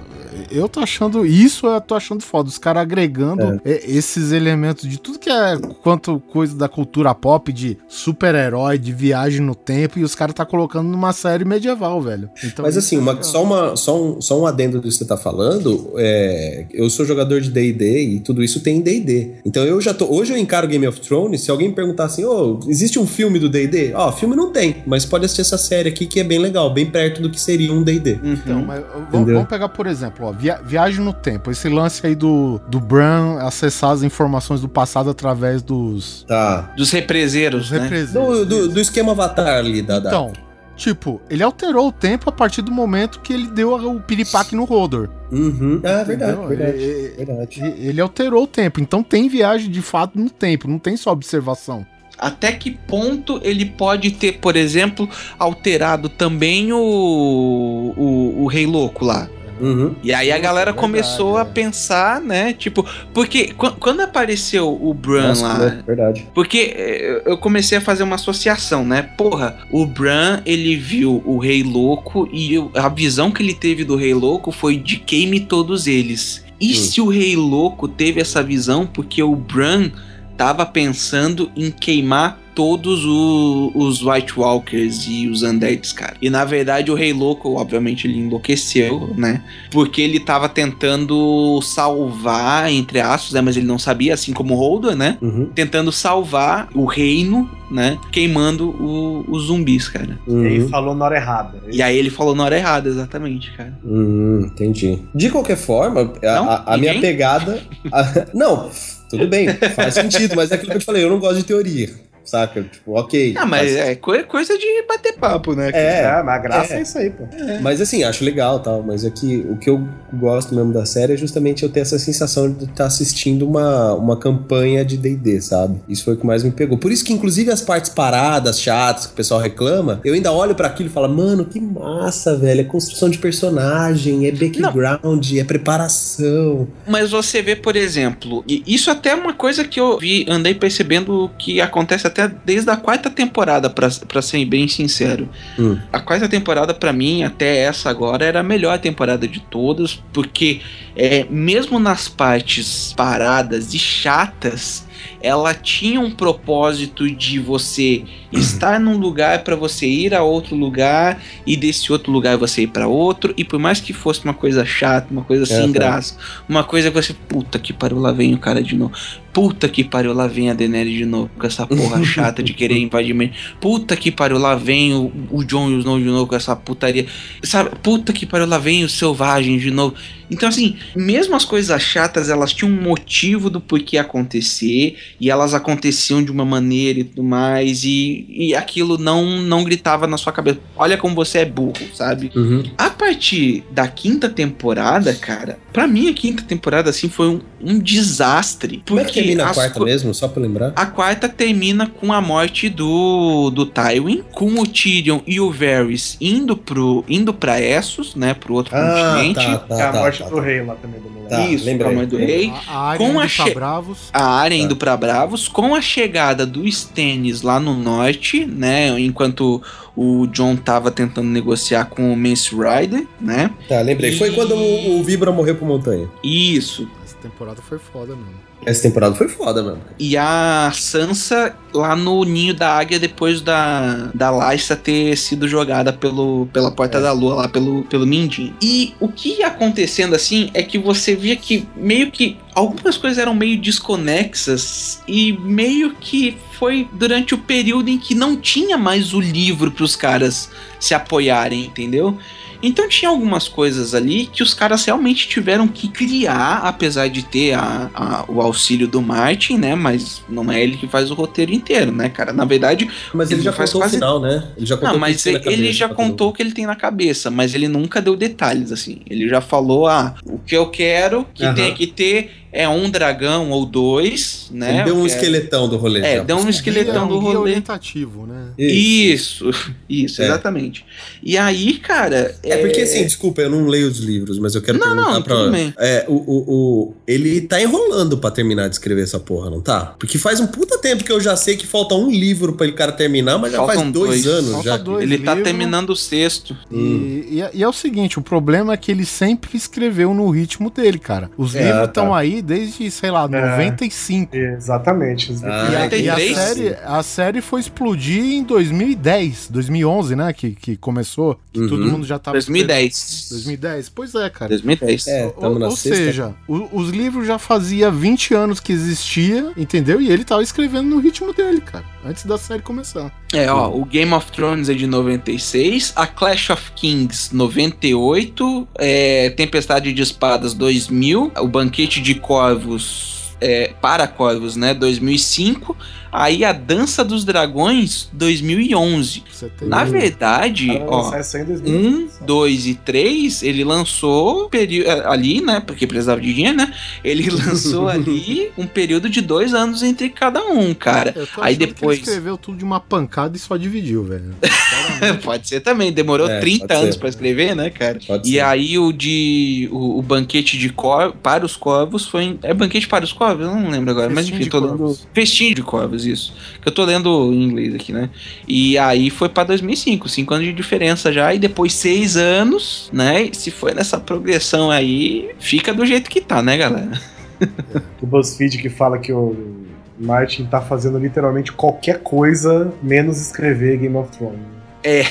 eu tô achando isso, eu tô achando foda. Os caras agregando É. esses elementos de tudo que é quanto coisa da cultura pop, de super-herói, de viagem no tempo, e os caras tá colocando numa série medieval, velho. Então, Mas assim, é uma- só, uma, só, um, só um adendo do que você tá falando, é, eu sou jogador de D&D e tudo isso tem em D&D. Então eu já tô, hoje eu encaro Game of Thrones, se alguém me perguntar assim, ô, existe um filme do D&D? Ó, filme não tem, mas pode assistir essa série aqui que é bem legal, bem perto do que seria um D&D. Então, Uhum. mas, vamos pegar, por exemplo, ó, via- viagem no tempo. Esse lance aí do, do Bran acessar as informações do passado através dos, Tá. Dos represeiros, dos né? Do, do, do esquema Avatar ali, da... da- Então, tipo, ele alterou o tempo a partir do momento que ele deu o piripaque no Rodor. Uhum. Ah, verdade, verdade. É- é- verdade. Ele alterou o tempo, então tem viagem de fato no tempo, não tem só observação. Até que ponto ele pode ter, por exemplo, alterado também o, o, o Rei Louco lá? Uhum. E aí a Nossa, galera é verdade, começou a pensar, né? Tipo, porque qu- quando apareceu o Bran Nossa, lá, é verdade. Porque eh, eu comecei a fazer uma associação, né? Porra, o Bran, ele viu o Rei Louco e a visão que ele teve do Rei Louco foi de queime todos eles. E Hum. se o Rei Louco teve essa visão porque o Bran tava pensando em queimar todos o- os White Walkers e os Undeads, cara. E na verdade o Rei Louco, obviamente, ele enlouqueceu, né? Porque ele tava tentando salvar, entre aspas, né? Mas ele não sabia, assim como o Holder, né? Uhum. tentando salvar o reino, né? Queimando o- os zumbis, cara. E aí Uhum. falou na hora errada. E aí ele falou na hora errada, exatamente, cara. Hum, entendi. De qualquer forma, a, Não? a- a minha pegada. a- não, tudo bem, faz sentido, mas é aquilo que eu te falei, eu não gosto de teoria. Saca? Tipo, ok. Ah, mas faz- é coi- coisa de bater papo, né? É, É, mas a graça é, é. isso aí, pô. Mas assim, acho legal tal. Mas é que o que eu gosto mesmo da série é justamente eu ter essa sensação de estar assistindo uma, uma campanha de DD, sabe? Isso foi o que mais me pegou. Por isso que, inclusive, as partes paradas, chatas, que o pessoal reclama, eu ainda olho pra aquilo e falo, mano, que massa, velho. É construção de personagem, é background, é preparação. Mas você vê, por exemplo, e isso até é uma coisa que eu vi, andei percebendo que acontece até desde a quarta temporada, pra ser bem sincero. Hum. A quarta temporada, pra mim, até essa agora, era a melhor temporada de todas, porque é, mesmo nas partes paradas e chatas, ela tinha um propósito de você estar num lugar pra você ir a outro lugar e desse outro lugar você ir pra outro e por mais que fosse uma coisa chata, uma coisa sem É, tá. graça, uma coisa que você puta que pariu lá vem o cara de novo. Puta que pariu lá vem a Daenerys de novo com essa porra chata de querer invadir mesmo. Puta que pariu lá vem o, o Jon e o Snow de novo com essa putaria. Sabe? Puta que pariu lá vem os selvagens de novo. Então, assim, mesmo as coisas chatas, elas tinham um motivo do porquê acontecer, e elas aconteciam de uma maneira e tudo mais, e, e aquilo não, não gritava na sua cabeça. Olha como você é burro, sabe? Uhum. A partir da quinta temporada, cara, pra mim a quinta temporada, assim, foi um, um desastre. Como é que termina a quarta mesmo? Só pra lembrar? a quarta termina com a morte do, do Tywin, com o Tyrion e o Varys indo pro indo pra Essos, né, pro outro Ah, continente. tá, tá, é a tá, morte tá, do tá. rei lá também do moleque. Tá, Isso, lembrei. a mãe do rei. A, a área Com indo a pra che- Bravos. A área Tá. indo pra Bravos, com a chegada do Stannis lá no norte, né, enquanto o John tava tentando negociar com o Mance Rider, né? Tá, lembrei. Foi E- quando o, o Vibra morreu pro Montanha. Isso. Essa temporada foi foda mesmo. Essa temporada foi foda, mano. E a Sansa lá no ninho da águia depois da, da Lysa ter sido jogada pelo, pela Porta É. da Lua, lá pelo, pelo Mindinho. E o que ia acontecendo assim é que você via que meio que algumas coisas eram meio desconexas e meio que foi durante o período em que não tinha mais o livro para os caras se apoiarem, entendeu? Então tinha algumas coisas ali que os caras realmente tiveram que criar, apesar de ter a- a- o auxílio do Martin, né? Mas não é ele que faz o roteiro inteiro, né, cara? Na verdade, Mas ele, Ele já faz contou quase- o final, né? Ele já contou não, mas ele cabeça já todo contou o que ele tem na cabeça, mas ele nunca deu detalhes, assim. Ele já falou, ah, o que eu quero que Aham. tenha que ter é um dragão ou dois, né? Ele deu um É- esqueletão do rolê. É, já. deu um esqueletão Guia- do rolê. orientativo, né? Isso, isso, É. exatamente. E aí, cara. É porque assim, desculpa, eu não leio os livros, mas eu quero Não, perguntar não, pra. tudo bem. É, o, o, o- Ele tá enrolando pra terminar de escrever essa porra, não tá? Porque faz um puta tempo que eu já sei que falta um livro pra ele cara terminar, mas já Faltam faz dois, dois. anos Falta já. dois. Ele tá livro. terminando o sexto. Hum. E, e é- e é o seguinte, o problema é que ele sempre escreveu no ritmo dele, cara. Os É, livros tá. estão aí desde, sei lá, 95. Exatamente. E, Ah, a, e a 93? série, a série foi explodir em 2010, 2011, né? Que, que começou, que Uhum. todo mundo já tava... 2010. 2010? Pois é, cara. 2010. É, Ou, tamo na ou sexta. seja, o- os livros já fazia 20 anos que existia, entendeu? E ele tava escrevendo no ritmo dele, cara, antes da série começar. É, ó, o Game of Thrones é de 96, a Clash of Kings 98, é, Tempestade de Espadas 2000, o Banquete de Corvos é, para Corvos, né, 2005, aí a Dança dos Dragões 2011. Pra você ter Na verdade, ó, lançar isso aí em 1, 2000. 2 e 3, ele lançou eh, ali, né? Porque precisava de dinheiro, né? Ele lançou ali um período de dois anos entre cada um, cara. Eu tô aí achando que depois- ele escreveu tudo de uma pancada e só dividiu, velho. Pode ser também, demorou É, 30 pode anos pra escrever, né, cara? Pode E ser. aí o de. O, o banquete de cor, para os corvos foi. em- É banquete para os corvos? Eu não lembro agora, mas Festim enfim, de tô corvos. lendo. Festim de corvos, isso. Que eu tô lendo em inglês aqui, né? E aí foi pra 2005, 5 anos de diferença já, e depois 6 anos, né? E se foi nessa progressão aí, fica do jeito que tá, né, galera? O BuzzFeed que fala que o Martin tá fazendo literalmente qualquer coisa menos escrever Game of Thrones. É.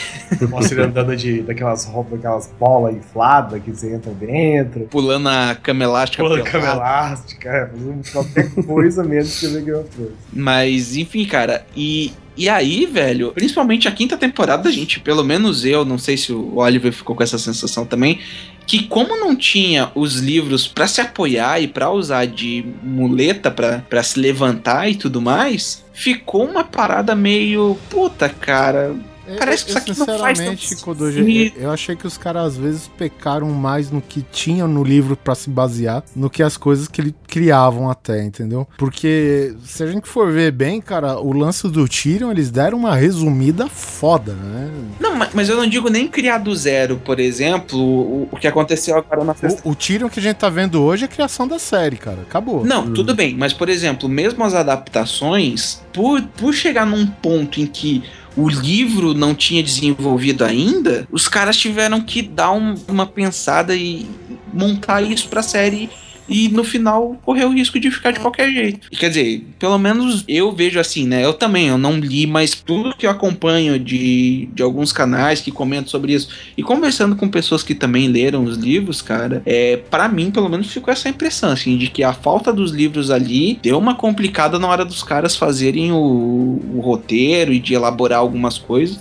Mostra ele andando de, daquelas roupas, daquelas bolas infladas que você entra dentro. Pulando a cama elástica. Pula pelada. cama elástica, é, fazendo qualquer coisa menos escrever Game of Thrones. Mas, enfim, cara, e, e aí, velho, principalmente a quinta temporada, gente, pelo menos eu, não sei se o Oliver ficou com essa sensação também, que como não tinha os livros pra se apoiar e pra usar de muleta pra se levantar e tudo mais, ficou uma parada meio, puta, cara, Parece que isso aqui não faz Sinceramente, tanto Kodoji, eu achei que os caras às vezes pecaram mais no que tinham no livro pra se basear, no que as coisas que eles criavam até, entendeu? Porque se a gente for ver bem, cara, o lance do Tyrion, eles deram uma resumida foda, né? Não, ma- mas eu não digo nem criar do zero, por exemplo, o, o que aconteceu agora na sexta. O, o Tyrion que a gente tá vendo hoje é a criação da série, cara. Acabou. Não, tudo bem, mas por exemplo, mesmo as adaptações, por, por chegar num ponto em que o livro não tinha desenvolvido ainda, os caras tiveram que dar um- uma pensada e montar isso pra série. E no final correu o risco de ficar de qualquer jeito. Quer dizer, pelo menos eu vejo assim, né? Eu também, eu não li, mas tudo que eu acompanho de, de alguns canais que comentam sobre isso e conversando com pessoas que também leram os livros, cara, é para mim pelo menos ficou essa impressão assim de que a falta dos livros ali deu uma complicada na hora dos caras fazerem o, o roteiro e de elaborar algumas coisas.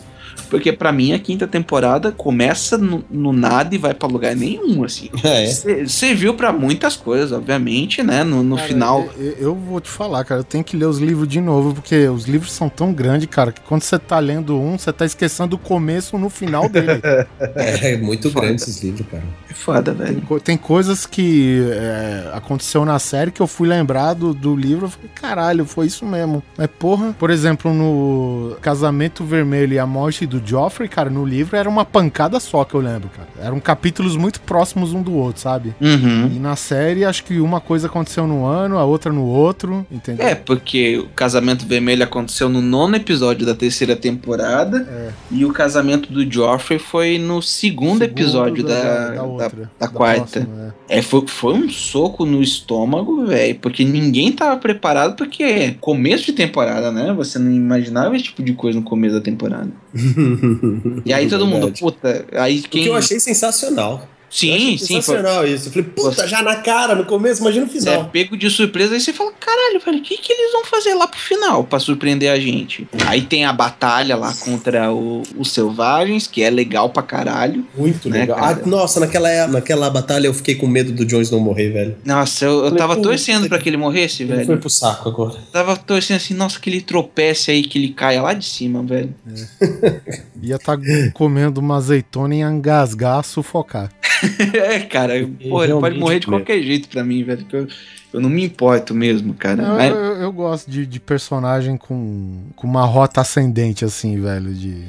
Porque pra mim a quinta temporada começa no, no nada e vai pra lugar nenhum, assim. É. Serviu pra muitas coisas, obviamente, né? No, no Cara, final. Eu, eu vou te falar, cara, eu tenho que ler os livros de novo, porque os livros são tão grandes, cara, que quando você tá lendo um, você tá esquecendo o começo no final dele. É muito Foda. grande esses livros, cara. É foda, Tem, velho. co- tem coisas que é, aconteceu na série que eu fui lembrar do, do livro. Eu falei, caralho, foi isso mesmo. Mas, porra, por exemplo, no Casamento Vermelho e a Morte do Joffrey, cara, no livro era uma pancada só que eu lembro, cara. Eram capítulos muito próximos um do outro, sabe? Uhum. E na série, acho que uma coisa aconteceu no ano, a outra no outro, entendeu? É, porque o casamento vermelho aconteceu no nono episódio da terceira temporada. É. E o casamento do Joffrey foi no segundo, episódio da, da, outra, da quarta. próxima, é. É, foi, foi um soco no estômago, velho. Porque ninguém tava preparado, porque é começo de temporada, né? Você não imaginava esse tipo de coisa no começo da temporada. E aí todo mundo, puta, aí O que quem. eu achei sensacional. Eu Sim, achei sim, foi, sensacional isso. Eu falei, puta, Você- já na cara, no começo, imagina o é final. pego de surpresa, aí você fala, caralho, velho, o que, que eles vão fazer lá pro final pra surpreender a gente? Aí tem a batalha lá contra o- os selvagens, que é legal pra caralho. Muito né, legal. cara? Ah, nossa, naquela, é- naquela batalha eu fiquei com medo do Jones não morrer, velho. Nossa, eu, eu Falei, tava torcendo pra que- ele morresse, Ele foi velho. pro saco agora. Tava torcendo assim, nossa, que ele tropece aí, que ele caia lá de cima, velho. Ia tá comendo uma azeitona e engasgar, sufocar. é, cara, pô, ele pode morrer de qualquer jeito pra mim, velho. que Eu, eu não me importo mesmo, cara. Eu, Mas- eu, eu gosto de, de personagem com, com uma rota ascendente, assim, velho. De.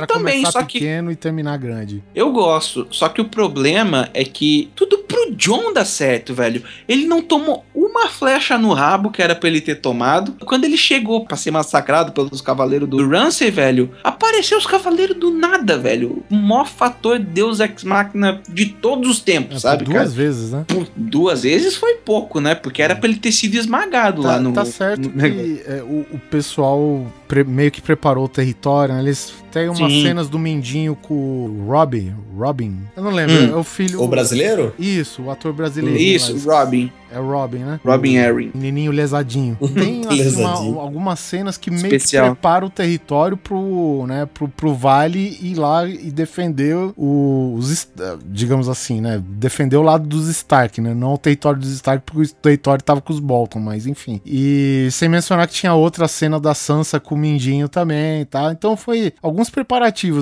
Eu também, só que- pequeno e terminar grande. Eu gosto, só que o problema é que tudo pro John dá certo, velho. Ele não tomou uma flecha no rabo que era pra ele ter tomado. Quando ele chegou pra ser massacrado pelos cavaleiros do Ramsey, velho, apareceu os cavaleiros do nada, velho. O maior fator Deus Ex Machina de todos os tempos, É, sabe, duas cara? vezes, né? Por duas vezes foi pouco, né? Porque era pra ele ter sido esmagado lá Tá, no. tá certo no que é, o, o pessoal pre- meio que preparou o território, né? Eles têm umas Sim. cenas do Mindinho com o Robin. Robin? Eu não lembro. Hum. É o filho. O brasileiro? Isso, o ator brasileiro. Isso, mas- Robin. É o Robin, né? Robin Erin. Menininho lesadinho. Tem assim, Lesadinho. uma- algumas cenas que meio Especial. que preparam o território pro, né, pro, pro Vale ir lá e defender o- os, digamos assim, né, defender o lado dos Stark, né, não o território dos Stark, porque o território tava com os Bolton, mas enfim. E sem mencionar que tinha outra cena da Sansa com o Mindinho também, tá? Então foi alguns preparativos,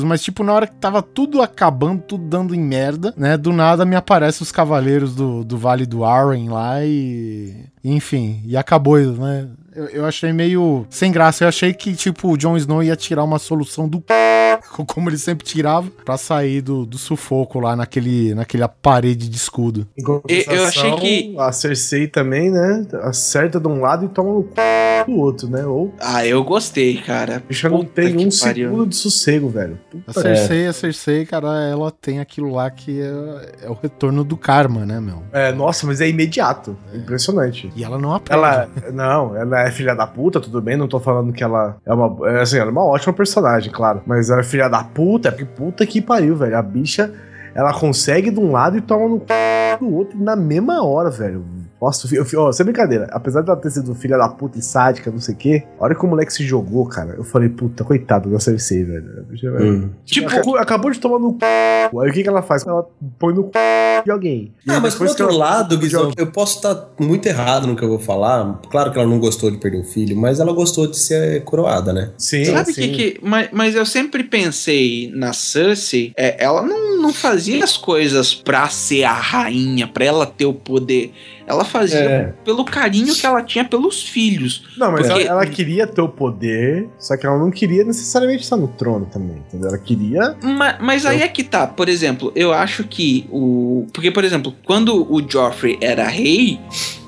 mas tipo, na hora que tava tudo acabando, tudo dando em merda, né, do nada me aparecem os cavaleiros do, do Vale do Arryn lá e... Enfim, e acabou, né? Eu, eu achei meio sem graça. Eu achei que, tipo, o Jon Snow ia tirar uma solução do como ele sempre tirava, pra sair do, do sufoco lá naquele, naquela parede de escudo. Em Eu- achei que- A Cersei também, né? Acerta de um lado e toma no c... do outro, né? Ou Ah, eu gostei, cara. a bicha não tem que um pariu. segundo de sossego, velho. A Puta Cersei, a Cersei, cara, ela tem aquilo lá que é, é o retorno do karma, né, meu? É, nossa, mas é imediato. Impressionante. E ela não aprende. Ela, não, ela é filha da puta, tudo bem, não tô falando que ela é uma, é, assim, ela é uma ótima personagem, claro, mas ela é filha da puta, é porque puta que pariu, velho, a bicha, ela consegue de um lado e toma no c... do outro na mesma hora, velho. Nossa, eu, eu, ó, sem brincadeira, apesar de ela ter sido filha da puta e sádica, não sei o quê, a hora que o moleque se jogou, cara, eu falei, puta, coitado da Cersei, velho. Hum. Tipo, Tipo- acabou, acabou de tomar no c... Aí o que, que ela faz? Ela põe no c... de alguém. Ah, mas por outro ela- lado, Guizão, eu posso estar muito errado no que eu vou falar. Claro que ela não gostou de perder o filho, mas ela gostou de ser coroada, né? Sim, Sabe o sim. que que. Mas, mas eu sempre pensei na Cersei, é, ela não, não fazia as coisas pra ser a rainha, pra ela ter o poder. Ela fazia É. pelo carinho que ela tinha pelos filhos. Não, mas Porque- ela, ela queria ter o poder, só que ela não queria necessariamente estar no trono também, entendeu? Ela queria. Ma- Mas, aí é que tá, por exemplo, eu acho que o. Porque, por exemplo, quando o Joffrey era rei,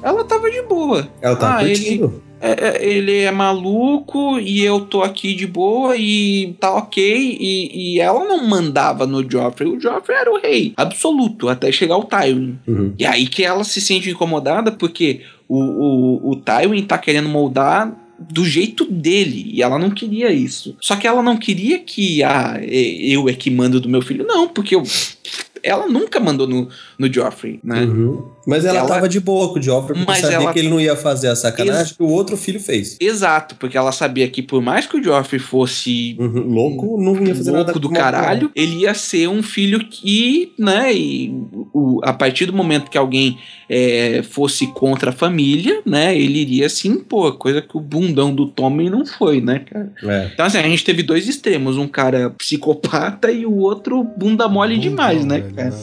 ela tava de boa. Ela tava Ah, ele- curtindo. É, é, ele é maluco e eu tô aqui de boa e tá ok. E, e ela não mandava no Joffrey. O Joffrey era o rei absoluto até chegar o Tywin. Uhum. E aí que ela se sente incomodada porque o, o, o Tywin tá querendo moldar do jeito dele e ela não queria isso. Só que ela não queria que ah, é- eu é que mando do meu filho. Não, porque eu, ela nunca mandou no, no Joffrey, né? Uhum. Mas ela, Ela- tava de boa com o Joffrey, porque Mas sabia ela- que ele não ia fazer a sacanagem Ex- que o outro filho fez. Exato, porque ela sabia que por mais que o Joffrey fosse Uhum. Louco, não ia fazer nada louco do com uma- caralho, ele ia ser um filho que, né, e o, a partir do momento que alguém é, fosse contra a família, né, ele iria se impor, coisa que o bundão do Tommy não foi, né, cara? É. Então, assim, a gente teve dois extremos, um cara psicopata e o outro bunda mole demais, né, velho, cara? né?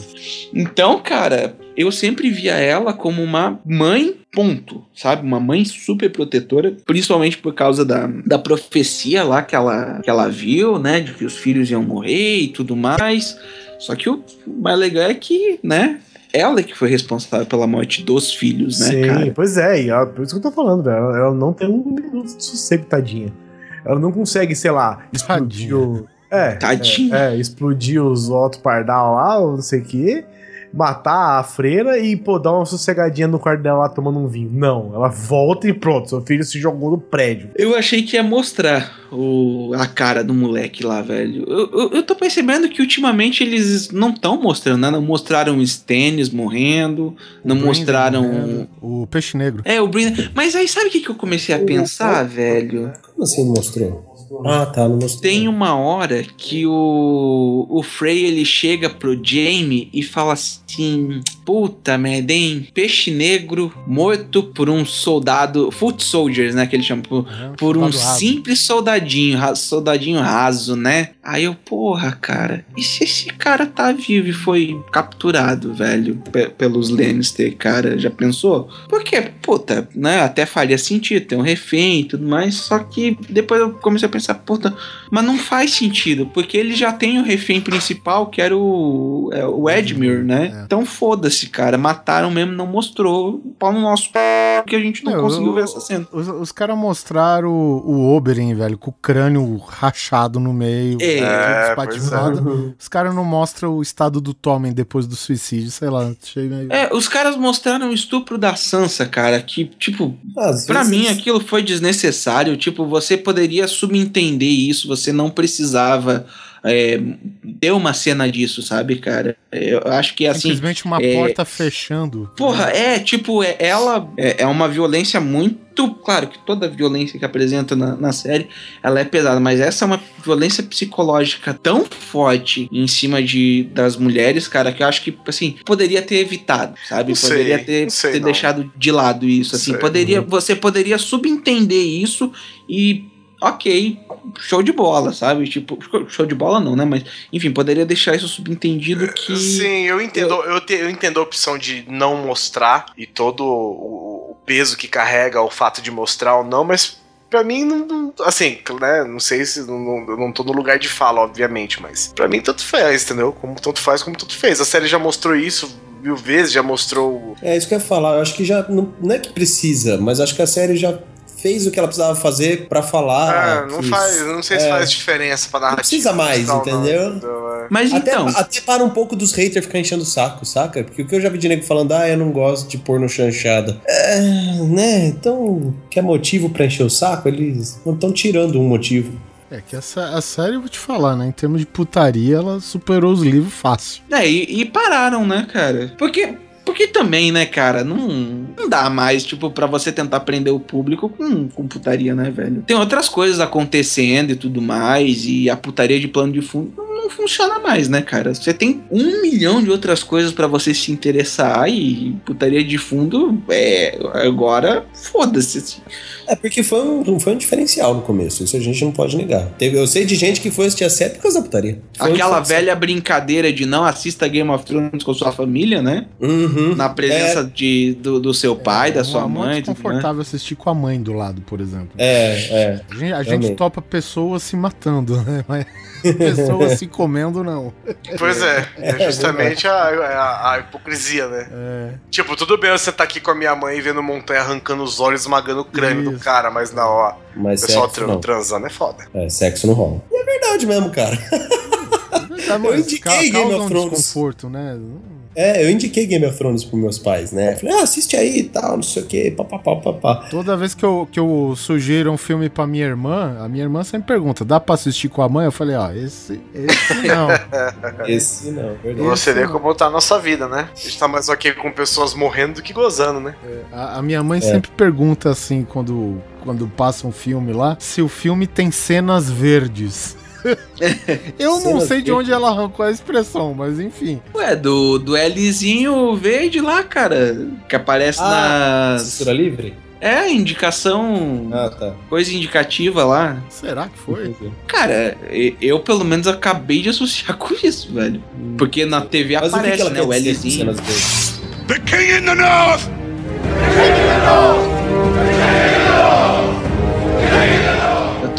Então, cara, eu sempre via ela como uma mãe, ponto, sabe? Uma mãe super protetora, principalmente por causa da, da profecia lá que ela, que ela viu, né? De que os filhos iam morrer e tudo mais. Só que o mais legal é que, né? Ela que foi responsável pela morte dos filhos, né, Sim, cara? pois é, e ela, por isso que eu tô falando, velho. Ela, ela não tem um minuto de sossego, tadinha. Ela não consegue, sei lá, explodir Tadinha. o. É, Tadinha. É, é, explodir os Otto Pardal lá, ou não sei o quê. Matar a freira e, pô, dar uma sossegadinha no quarto dela lá tomando um vinho. Não, ela volta e pronto, seu filho se jogou no prédio. Eu achei que ia mostrar o, a cara do moleque lá, velho. Eu, eu, eu tô percebendo que ultimamente eles não estão mostrando, né? Não mostraram o Stannis morrendo, não O mostraram. morrendo, O peixe negro. É, o Brandon. Mas aí sabe o que, que eu comecei a pensar, velho? Como assim não mostrou? Ah, tá, não mostrou. Tem uma hora que o, o Frey ele chega pro Jaime e fala assim: Puta merda, hein? Peixe negro morto por um soldado. Foot soldiers, né? Que ele chama. Por, por um simples soldadinho, soldadinho raso, né? Aí eu, porra, cara, e se esse cara tá vivo e foi capturado, velho, pe- pelos Lannister, cara? Já pensou? Porque, puta, né? Até faria sentido, tem um refém e tudo mais. Só que depois eu comecei a pensar, puta, mas não faz sentido, porque ele já tem o refém principal, que era o, é, o Edmure, né? É. Então foda-se, cara. Mataram mesmo, não mostrou. Pau no nosso c... que a gente não Meu, conseguiu eu- ver essa cena. Os, os caras mostraram o, o Oberyn, velho, com o crânio rachado no meio. É, É, espatifado. Os caras não mostram o estado do Tommen depois do suicídio, sei lá. Achei meio... É, os caras mostraram o estupro da Sansa, cara, que, tipo, Às pra vezes- mim aquilo foi desnecessário. Tipo, você poderia subentender isso, você não precisava é, ter uma cena disso, sabe, cara? Eu acho que assim. Simplesmente uma é- porta fechando. Porra, é, tipo, é, ela é, é uma violência muito. Claro que toda violência que apresenta na, na série ela é pesada, mas essa é uma violência psicológica tão forte em cima de, das mulheres, cara, que eu acho que, assim, poderia ter evitado, sabe? Não sei, poderia ter, não sei ter não. deixado de lado isso, assim. Sei. Poderia, Você poderia subentender isso e. Ok, show de bola, sabe? Tipo, show de bola não, né? Mas, enfim, poderia deixar isso subentendido que. Sim, eu entendo, eu, te- eu entendo a opção de não mostrar e todo o, o peso que carrega o fato de mostrar ou não, mas pra mim não, não- assim, né, não sei se não, não, eu não tô no lugar de fala, obviamente, mas pra mim tanto faz, entendeu? Como tanto faz, como tanto fez. A série já mostrou isso mil vezes, já mostrou É isso que eu ia falar. Eu acho que já. Não, não é que precisa, mas acho que a série já fez o que ela precisava fazer pra falar. Ah, não que- faz, não sei se é. faz diferença pra narrativa. precisa mais, tal, não, entendeu? é. Mas Até, então. até para um pouco dos haters ficar enchendo o saco, saca? Porque o que eu já vi de nego falando, ah, eu não gosto de pôr no chanchada. É, né? Então, quer motivo pra encher o saco? Eles não estão tirando um motivo. É que essa, a série, eu vou te falar, né? Em termos de putaria, ela superou os livros fácil. É, e, e pararam, né, cara? Porque, porque também, né, cara, não, não dá mais, tipo, pra você tentar prender o público com, com putaria, né, velho? Tem outras coisas acontecendo e tudo mais, e a putaria de plano de fundo não funciona mais, né, cara? Você tem um milhão de outras coisas pra você se interessar e putaria de fundo, é, agora, foda-se. assim. É porque foi um, foi um diferencial no começo, isso a gente não pode negar. Teve, eu sei de gente que foi assistir a série por causa da putaria. Foi Aquela velha brincadeira de não assista Game of Thrones com sua família, né? Uhum. Na presença de, do, do seu pai, da sua É mãe, muito tudo, né? confortável assistir com a mãe do lado, por exemplo. É, é. A gente, a gente topa pessoas se matando, né? Mas pessoas se comendo, não. Pois é, é justamente a, a- a hipocrisia, né? É, Tipo, tudo bem você tá aqui com a minha mãe vendo montanha arrancando os olhos, esmagando o crânio do Isso. cara, mas na hora, o Mas pessoal sexo tran- não. transando é foda. É, sexo não rola. E é verdade mesmo, cara. Tá, mas indiquei ca- Game causa of um Thrones. desconforto, né? É, eu indiquei Game of Thrones pros meus pais, né? Falei, ah, assiste aí e tal, não sei o que, papapá, papá. Toda vez que eu, que eu sugiro um filme pra minha irmã, a minha irmã sempre pergunta: dá pra assistir com a mãe? Eu falei: ó, esse, esse não. Esse não, verdade. Você vê não. como tá a nossa vida, né? A gente tá mais aqui com pessoas morrendo do que gozando, né? A, a minha mãe sempre pergunta assim, quando, quando passa um filme lá, se o filme tem cenas verdes. Eu não sei de onde ela arrancou a expressão, mas enfim. Ué, do, do Lzinho verde lá, cara. Que aparece Ah, nas. Censura livre? É, indicação. Ah, tá. Coisa indicativa lá. Será que foi? Cara, eu pelo menos acabei de associar com isso, velho. Porque na TV Mas o que que aparece, ela né? O dizer com Lzinho. cenas verdes? The king in the north!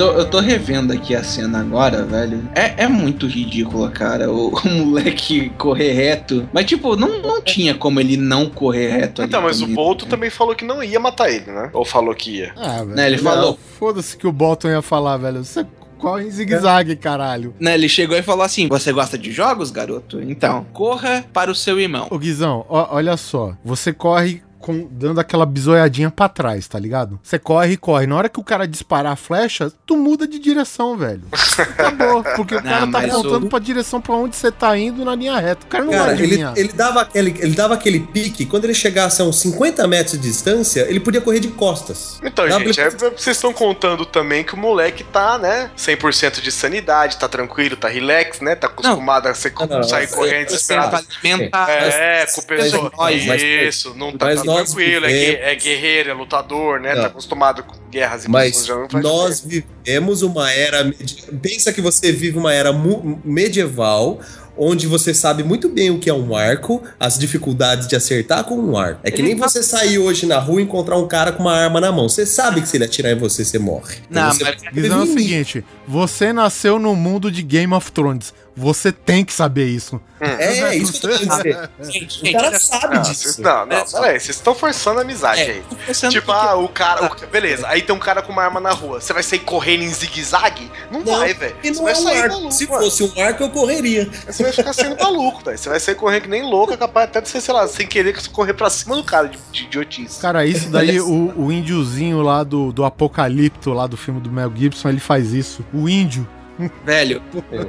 Tô, eu tô revendo aqui a cena agora, velho. É, é muito ridícula, cara. O, o moleque correr reto. Mas, tipo, não, não tinha como ele não correr reto ali. Então, mas o Bolton né? também falou que não ia matar ele, né? Ou falou que ia. Ah, velho. Né, ele não, falou. Foda-se que o Bolton ia falar, velho. Você corre em zigue-zague, caralho. Né, ele chegou e falou assim: Você gosta de jogos, garoto? Então, corra para o seu irmão. Ô Guizão, ó- olha só. Você corre com- dando aquela bisoiadinha pra trás, tá ligado? Você corre e corre. Na hora que o cara disparar a flecha, tu muda de direção, velho. Acabou. Porque o Não, cara tá mas apontando o- pra direção pra onde você tá indo na linha reta. O cara não Cara, vai ele, adivinhar. ele, dava aquele, ele dava aquele pique, quando ele chegasse a uns 50 metros de distância, ele podia correr de costas. Então, Dava gente, ele- é- vocês estão contando também que o moleque tá, né? 100% de sanidade, tá tranquilo, tá relax, né? Tá acostumado a ser, Não, não, sair você- correndo Você desesperado. alimentar. É, com o pessoal. nós, mas- Isso, não tá mas nós tranquilo, é, vivemos- é guerreiro, é lutador, né? Não. Tá acostumado com guerras e Mas pessoas já não faz nós vivemos uma era. medi- Pensa que você vive uma era mu- medieval. Onde você sabe muito bem o que é um arco, as dificuldades de acertar com um arco. É que Ele nem tá- você sair hoje na rua e encontrar um cara com uma arma na mão. Você sabe que se ele atirar em você, você morre. Então Não, você mas- Guizão é o seguinte: você nasceu no mundo de Game of Thrones. Você tem que saber isso. É, isso que eu tô querendo dizer. Gente, O cara sabe Não, disso. não, não, É peraí, vocês estão forçando a amizade É, aí. Tipo, que- ah, o cara. o- beleza, aí tem um cara com uma arma na rua. Você vai sair correndo em zigue-zague? Não, Não, vai, velho. E Você não vai é um sair arco. maluco. Se mano. fosse um arco, eu correria. Você vai ficar sendo maluco, velho. Você vai sair correndo que nem louco, é capaz até de você, sei lá, sem querer correr pra cima do cara de, de idiotice. Cara, isso daí, o, o índiozinho lá do, do Apocalipto, lá do filme do Mel Gibson, ele faz isso. O índio. Velho,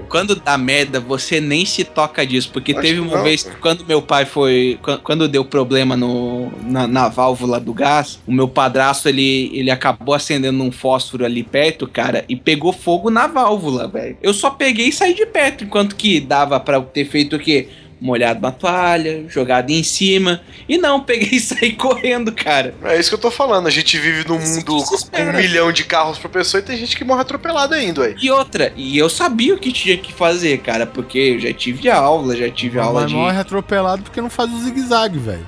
quando dá merda, você nem se toca disso. Porque Acho teve uma não, vez cara. que quando meu pai foi. quan- Quando deu problema no, na, na válvula do gás, o meu padrasto ele, ele acabou acendendo um fósforo ali perto, cara, e pegou fogo na válvula, velho. Eu só peguei e saí de perto, enquanto que dava pra eu ter feito o quê? Molhado na toalha, jogado em cima. E não, peguei e saí correndo, cara. É isso que eu tô falando. A gente vive num Isso mundo com um milhão de carros por pessoa e tem gente que morre atropelado ainda, aí. E outra, e eu sabia o que tinha que fazer, cara, porque eu já tive aula, já tive aula Mas de. morre atropelado porque não faz o zigue-zague, velho.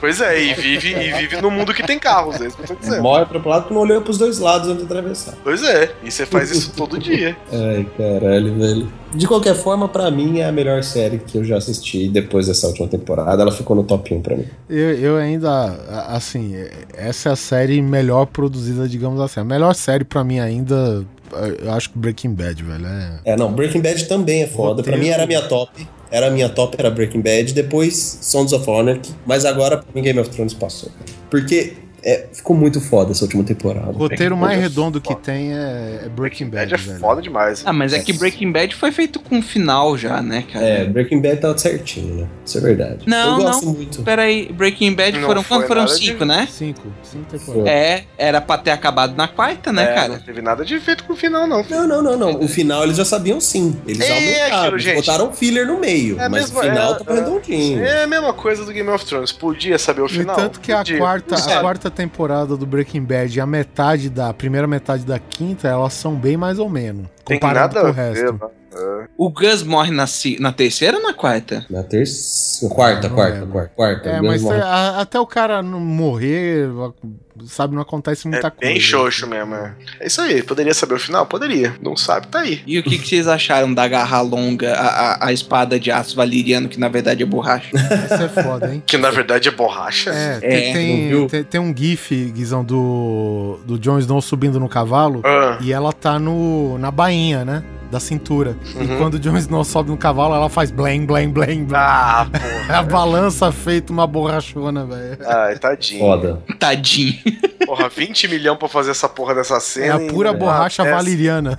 Pois é, e vive, e vive num mundo que tem carros, é isso que eu tô dizendo. Morre atropelado porque não olhou pros dois lados antes de atravessar. Pois é, e você faz isso todo dia. Ai, caralho, velho. De qualquer forma, pra mim é a melhor série que eu já assisti depois dessa última temporada. Ela ficou no top 1 pra mim. Eu, eu ainda, assim, essa é a série melhor produzida, digamos assim. A melhor série pra mim ainda, eu acho que Breaking Bad, velho. É, É, não, Breaking Bad também é foda. Pra Roteiro. mim era a minha top. Era a minha top, era Breaking Bad. Depois Sons of Anarchy. Mas agora, Game of Thrones passou. Porque é, ficou muito foda essa última temporada. o roteiro mais Bad é redondo que tem é, é Breaking Bad, é velho. foda demais. Ah, mas é que Breaking Bad foi feito com um final já, né, cara? É, Breaking Bad tava certinho, né? Isso é verdade. Não, eu gosto não. muito. Peraí, Breaking Bad Não foram foi quando foram nada de- cinco, né? Cinco, cinco temporadas. É, era pra ter acabado na quarta, né, É, cara? Não teve nada de feito com o final, não. Não, não, não, não. O final eles já sabiam sim. Eles É aumentaram. aquilo, gente. botaram filler no meio. É mas mesmo, o final é, tava é. redondinho. É a mesma coisa do Game of Thrones. Podia saber o final. entanto que a Podia. quarta, a sabe. Quarta temporada do Breaking Bad e a metade da a primeira metade da quinta, elas são bem mais ou menos. Tem Comparado nada com o ver, resto. É. O Gus morre na, na terceira ou na quarta? Na terça. Quarta, quarta, quarta, quarta. É, mas morre. a- até o cara não morrer, sabe, não acontece muita É coisa. bem xoxo mesmo, é. É isso aí. Poderia saber o final? Poderia. Não sabe, tá aí. E o que, que vocês acharam da garra longa, a, a, a espada de aço valeriano, que na verdade é borracha? Isso é foda, hein? Que na verdade é borracha. É, É, tem, tem, tem um gif, Guizão, do, do Jon Snow subindo no cavalo Ah, e ela tá no, na bainha, né? Da cintura. E Uhum. quando o Jon Snow sobe no cavalo, ela faz blém, blém, blém, blém. ah porra. A balança feita uma borrachona, velho. Ai, tadinho. Foda. Tadinho. Porra, 20 milhões pra fazer essa porra dessa É cena. a pura e- borracha Ah, essa- valeriana.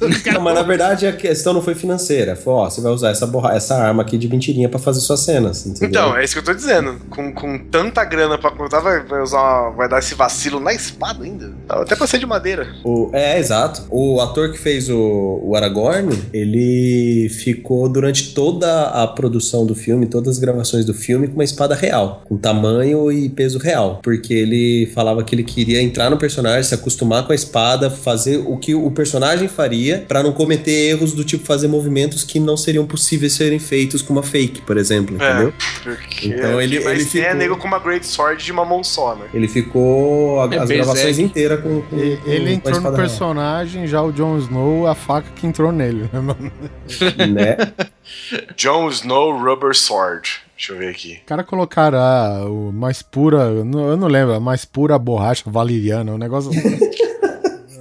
Não, mas na verdade a questão não foi financeira. Foi, ó, você vai usar essa, borra... essa arma aqui de mentirinha pra fazer suas cenas, entendeu? Então, é isso que eu tô dizendo. Com, com tanta grana pra contar, vai, vai usar uma- vai dar esse vacilo na espada ainda. Tava Até pra ser de madeira. O- é, exato. O ator que fez o, o Aragorn, ele ficou durante toda a produção do filme, todas as gravações do filme, com uma espada real, com tamanho e peso real. Porque ele falava que ele queria entrar no personagem, se acostumar com a espada, fazer o que o personagem faria, pra não cometer erros do tipo fazer movimentos que não seriam possíveis serem feitos com uma fake, por exemplo, É. entendeu? Porque Então ele- mas ele é ficou- nego com uma Great Sword de uma mão só, né? Ele ficou a- É as Berserk. gravações inteiras com, com- com- Ele com a entrou no personagem, já o Jon Snow, a faca que entrou nele. né, mano? né? Jon Snow Rubber Sword. Deixa eu ver aqui. O cara colocaram a o mais pura, eu não, eu não lembro, a mais pura borracha valeriana, um negócio.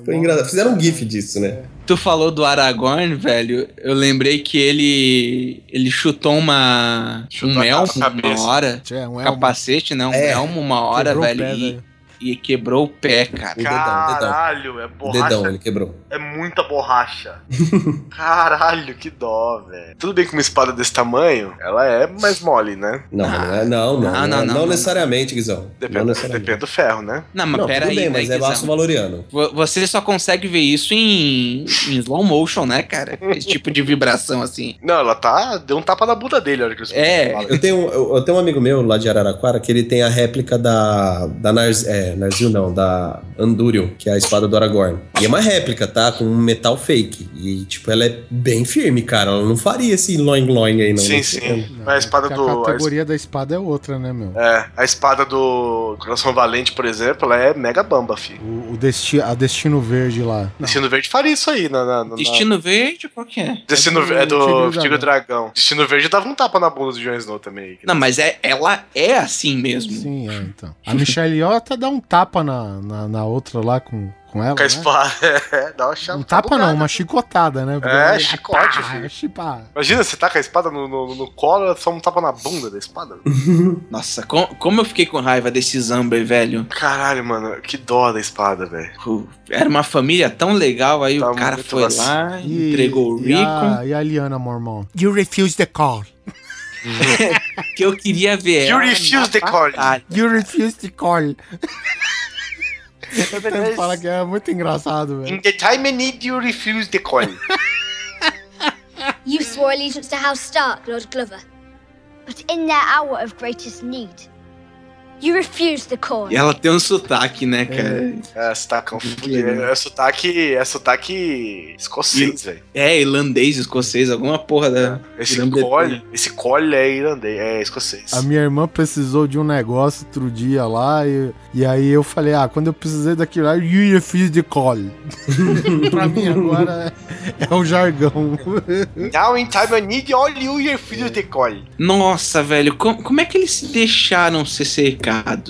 Foi engraçado. Fizeram um gif disso, né? Tu falou do Aragorn, velho. Eu lembrei que ele. Ele chutou uma. Chutou um elmo uma hora. É, um elmo. Capacete, né? Um É. elmo uma hora, velho. pé, e, velho. E quebrou o pé, cara. O dedão, dedão. Caralho, é O borracha. dedão, ele quebrou. É muita borracha. Caralho, que dó, velho. Tudo bem que uma espada desse tamanho, ela é mais mole, né? Não, mas não, é, não, não, Não, não, não, não, não, não. necessariamente, Guizão. não Depende, necessariamente. depende do ferro, né? Não, mas Não, pera tudo aí, bem, né, mas é baço valoriano. Vo- Você só consegue ver isso em, em slow motion, né, cara? Esse tipo de vibração assim. Não, ela tá. Deu um tapa na bunda dele, a hora que ele É. Eu tenho, eu, eu tenho um amigo meu lá de Araraquara que ele tem a réplica da. da Nars, é, Narzil não, da Andúrio, que é a espada do Aragorn. E é uma réplica, tá? Com um metal fake. E, tipo, ela é bem firme, cara. Ela não faria esse loin-loin aí, não. Sim, Não sim. sei. Mas a espada do. A a es- categoria da espada é outra, né, meu? É, a espada do Coração Valente, por exemplo, ela é mega bamba, fi. O, o desti a Destino Verde lá. Destino Verde faria isso aí na. na, na Destino Verde, qual que é? Destino É do é do Tigre Dragão. Destino Verde dava um tapa na bunda do Jon Snow também. Não, mas é, ela é assim mesmo. Sim, é, então. A Michelle Yeoh até dá um tapa na, na, na outra lá com, com ela, Com a né? espada. É, dá uma chave. Um tapa não, uma chicotada, né? Porque É, chicote, pá, filho. chipá. Imagina, você tá com a espada no, no, no colo, só um tapa na bunda da espada. Nossa, com- como eu fiquei com raiva desse Zamber, velho. Caralho, mano, que dó da espada, velho. Era uma família tão legal, aí Tá o cara foi lá, E- entregou o e Rico. a, e a Liana Mormon. You refuse the call. Que eu queria ver You refuse na the call. batalha. You refuse the call. Ele fala que é muito engraçado, velho. In the time I need you refuse the call. You swore allegiance to House Stark, Lord Glover. But in their hour of greatest need, you refused the call. E ela tem um sotaque, né, cara? É, sotacão fudido. legal. É sotaque. É sotaque escocês, velho. É irlandês, escocês, alguma porra da. Esse Grã-Bretanha. cole, esse cole é irlandês, é escocês. A minha irmã precisou de um negócio outro dia lá e, e aí eu falei, ah, quando eu precisei daquilo lá, you refuse the call. pra mim agora é, é o jargão. Now in time I need all you refuse the call. Nossa, velho, como, como é que eles se deixaram ser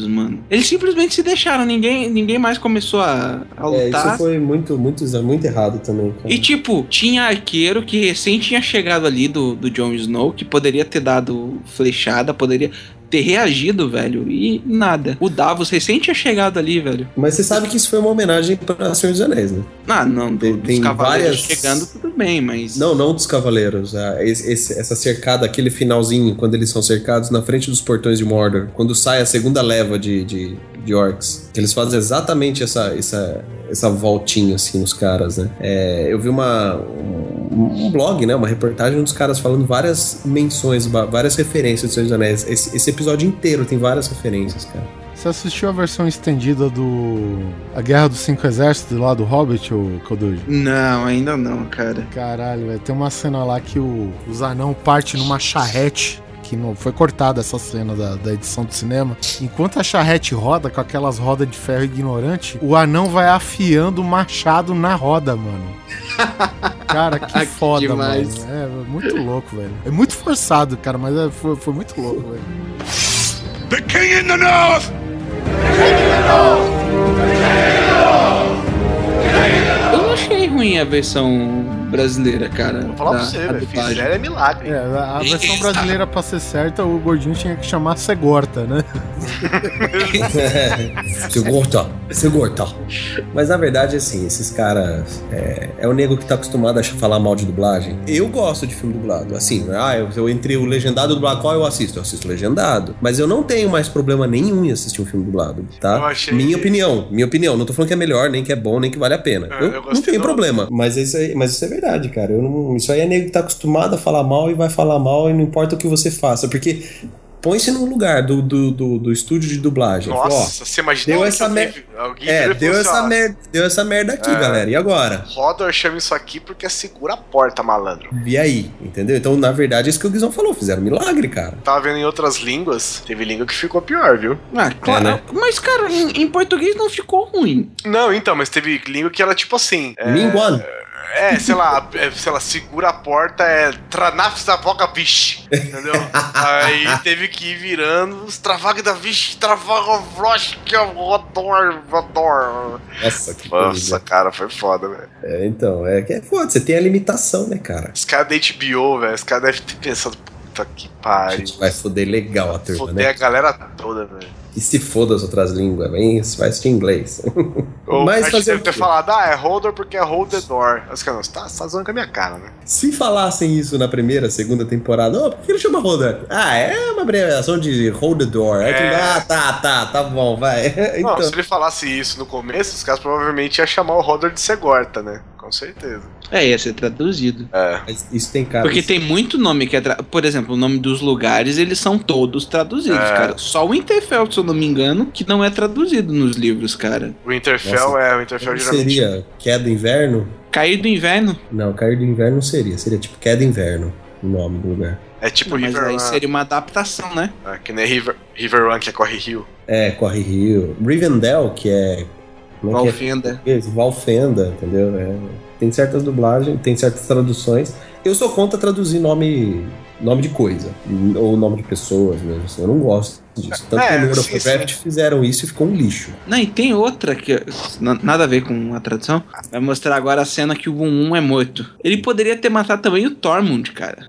mano? Eles simplesmente se deixaram, ninguém, ninguém mais começou a, a É, lutar. isso foi muito, muito, muito errado também, cara. E tipo, tinha arqueiro que recém tinha chegado ali do, do Jon Snow, que poderia ter dado flechada, poderia ter reagido, velho, e nada. O Davos recém tinha chegado ali, velho. Mas você sabe que isso foi uma homenagem pra Senhor dos Anéis, né? Ah, não, Tem- do, dos tem cavaleiros várias- chegando, tudo bem, mas. Não, não dos cavaleiros. ah, esse- esse- essa cercada, aquele finalzinho, quando eles são cercados na frente dos portões de Mordor, quando sai a segunda leva de, de, de orcs, que eles fazem exatamente essa, essa, essa voltinha assim nos caras, né? É, eu vi uma, um, um blog, né? Uma reportagem dos caras falando várias menções, várias referências do Senhor dos Anéis. Esse, esse episódio inteiro tem várias referências, cara. Você assistiu a versão estendida do A Guerra dos Cinco Exércitos lá do Hobbit, ou Kodoji? Não, ainda não, cara. Caralho, velho. Tem uma cena lá que o, os anão parte numa charrete. Que não foi cortada essa cena da, da edição do cinema. Enquanto a charrete roda com aquelas rodas de ferro ignorante, o anão vai afiando o machado na roda, mano. Cara, que Que foda, mano. É muito louco, velho. É muito forçado, cara, mas é- foi, foi muito louco, velho. The king in the north! Eu não achei ruim a versão brasileira, cara. Vou falar da- pra você, velho. dublagem. Fizeram é milagre. É, a a versão brasileira, pra ser certa, o gordinho tinha que chamar Segorta, né? Seu gorta, seu gorta. Mas na verdade, assim, esses caras. É, é o nego que tá acostumado a falar mal de dublagem. Eu gosto de filme dublado. Assim, ah, eu, eu entre o legendado e o dublado, qual eu assisto? Eu assisto legendado. Mas eu não tenho mais problema nenhum em assistir um filme dublado, tá? Eu achei Minha opinião, minha opinião. Não tô falando que é melhor, nem que é bom, nem que vale a pena. É, eu, eu não tenho do- problema. Mas isso, aí, mas isso é verdade, cara. Não- isso aí é nego que tá acostumado a falar mal e vai falar mal e não importa o que você faça. Porque. Põe-se no lugar do, do, do, do estúdio de dublagem. Fala, ó, Nossa, você imaginou deu que essa alguém- mer- alguém é, deu assim, essa, ó, merda, deu essa merda aqui, É. galera. E agora? Rodor chama isso aqui porque segura a porta, malandro. E aí? Entendeu? Então, na verdade, é isso que o Guizão falou. Fizeram milagre, cara. Tava vendo em outras línguas, teve língua que ficou pior, viu? Ah, claro. É, né? Mas, cara, em, em português não ficou ruim. Não, então, mas teve língua que era tipo assim. É, Linguan. É, sei lá, é, sei lá, segura a porta, é Tranafs da Voga Vish. Entendeu? Aí teve que ir virando os Travag da Vish, Travag Vrosh, que é o Rodor, Rodor. Nossa, que Nossa, coisa. cara, foi foda, velho. É, então, é que é foda. Você tem a limitação, né, cara? Os caras da HBO, velho, os caras devem ter pensado, puta que A pariu. gente vai foder legal a turma, Foder né? a galera toda, velho. E se foda as outras línguas, isso vai ser inglês. Ou Mas a gente deve ter falado, ah, é holder porque é hold the door. Os caras, você tá, tá zoando com a minha cara, né? Se falassem isso na primeira, segunda temporada, oh, por que ele chama Holder? Ah, é uma abreviação de Hold the Door. Aí É. ah, tá, tá, tá bom, vai. Não, Então, se ele falasse isso no começo, os caras provavelmente iam chamar o holder de Segorta, né? Com certeza. É, ia ser traduzido. É. mas isso tem cara. Porque tem muito nome que é. Tra... Por exemplo, o nome dos lugares, eles são todos traduzidos, É. cara. Só o Winterfell, se eu não me engano, que não é traduzido nos livros, cara. O Winterfell Nossa. é, o Winterfell geralmente. seria queda inverno? Cair do inverno. Não, cair do inverno não seria. Seria tipo queda inverno o nome do lugar. É tipo Não, mas River aí Run. seria uma adaptação, né? É, que nem River, River Run, que é Corre Rio. É, Corre Rio. Rivendell, que é. Como é é? Valfenda. Isso, Valfenda, entendeu? É, tem certas dublagens, tem certas traduções. Eu sou contra traduzir nome, nome de coisa, ou nome de pessoas mesmo. assim, eu não gosto disso. Tanto É, que no Eurocraft fizeram isso e ficou um lixo. Não, e tem outra que nada a ver com a tradução. Vai mostrar agora a cena que o Boom é morto. Ele poderia ter matado também o Tormund, cara.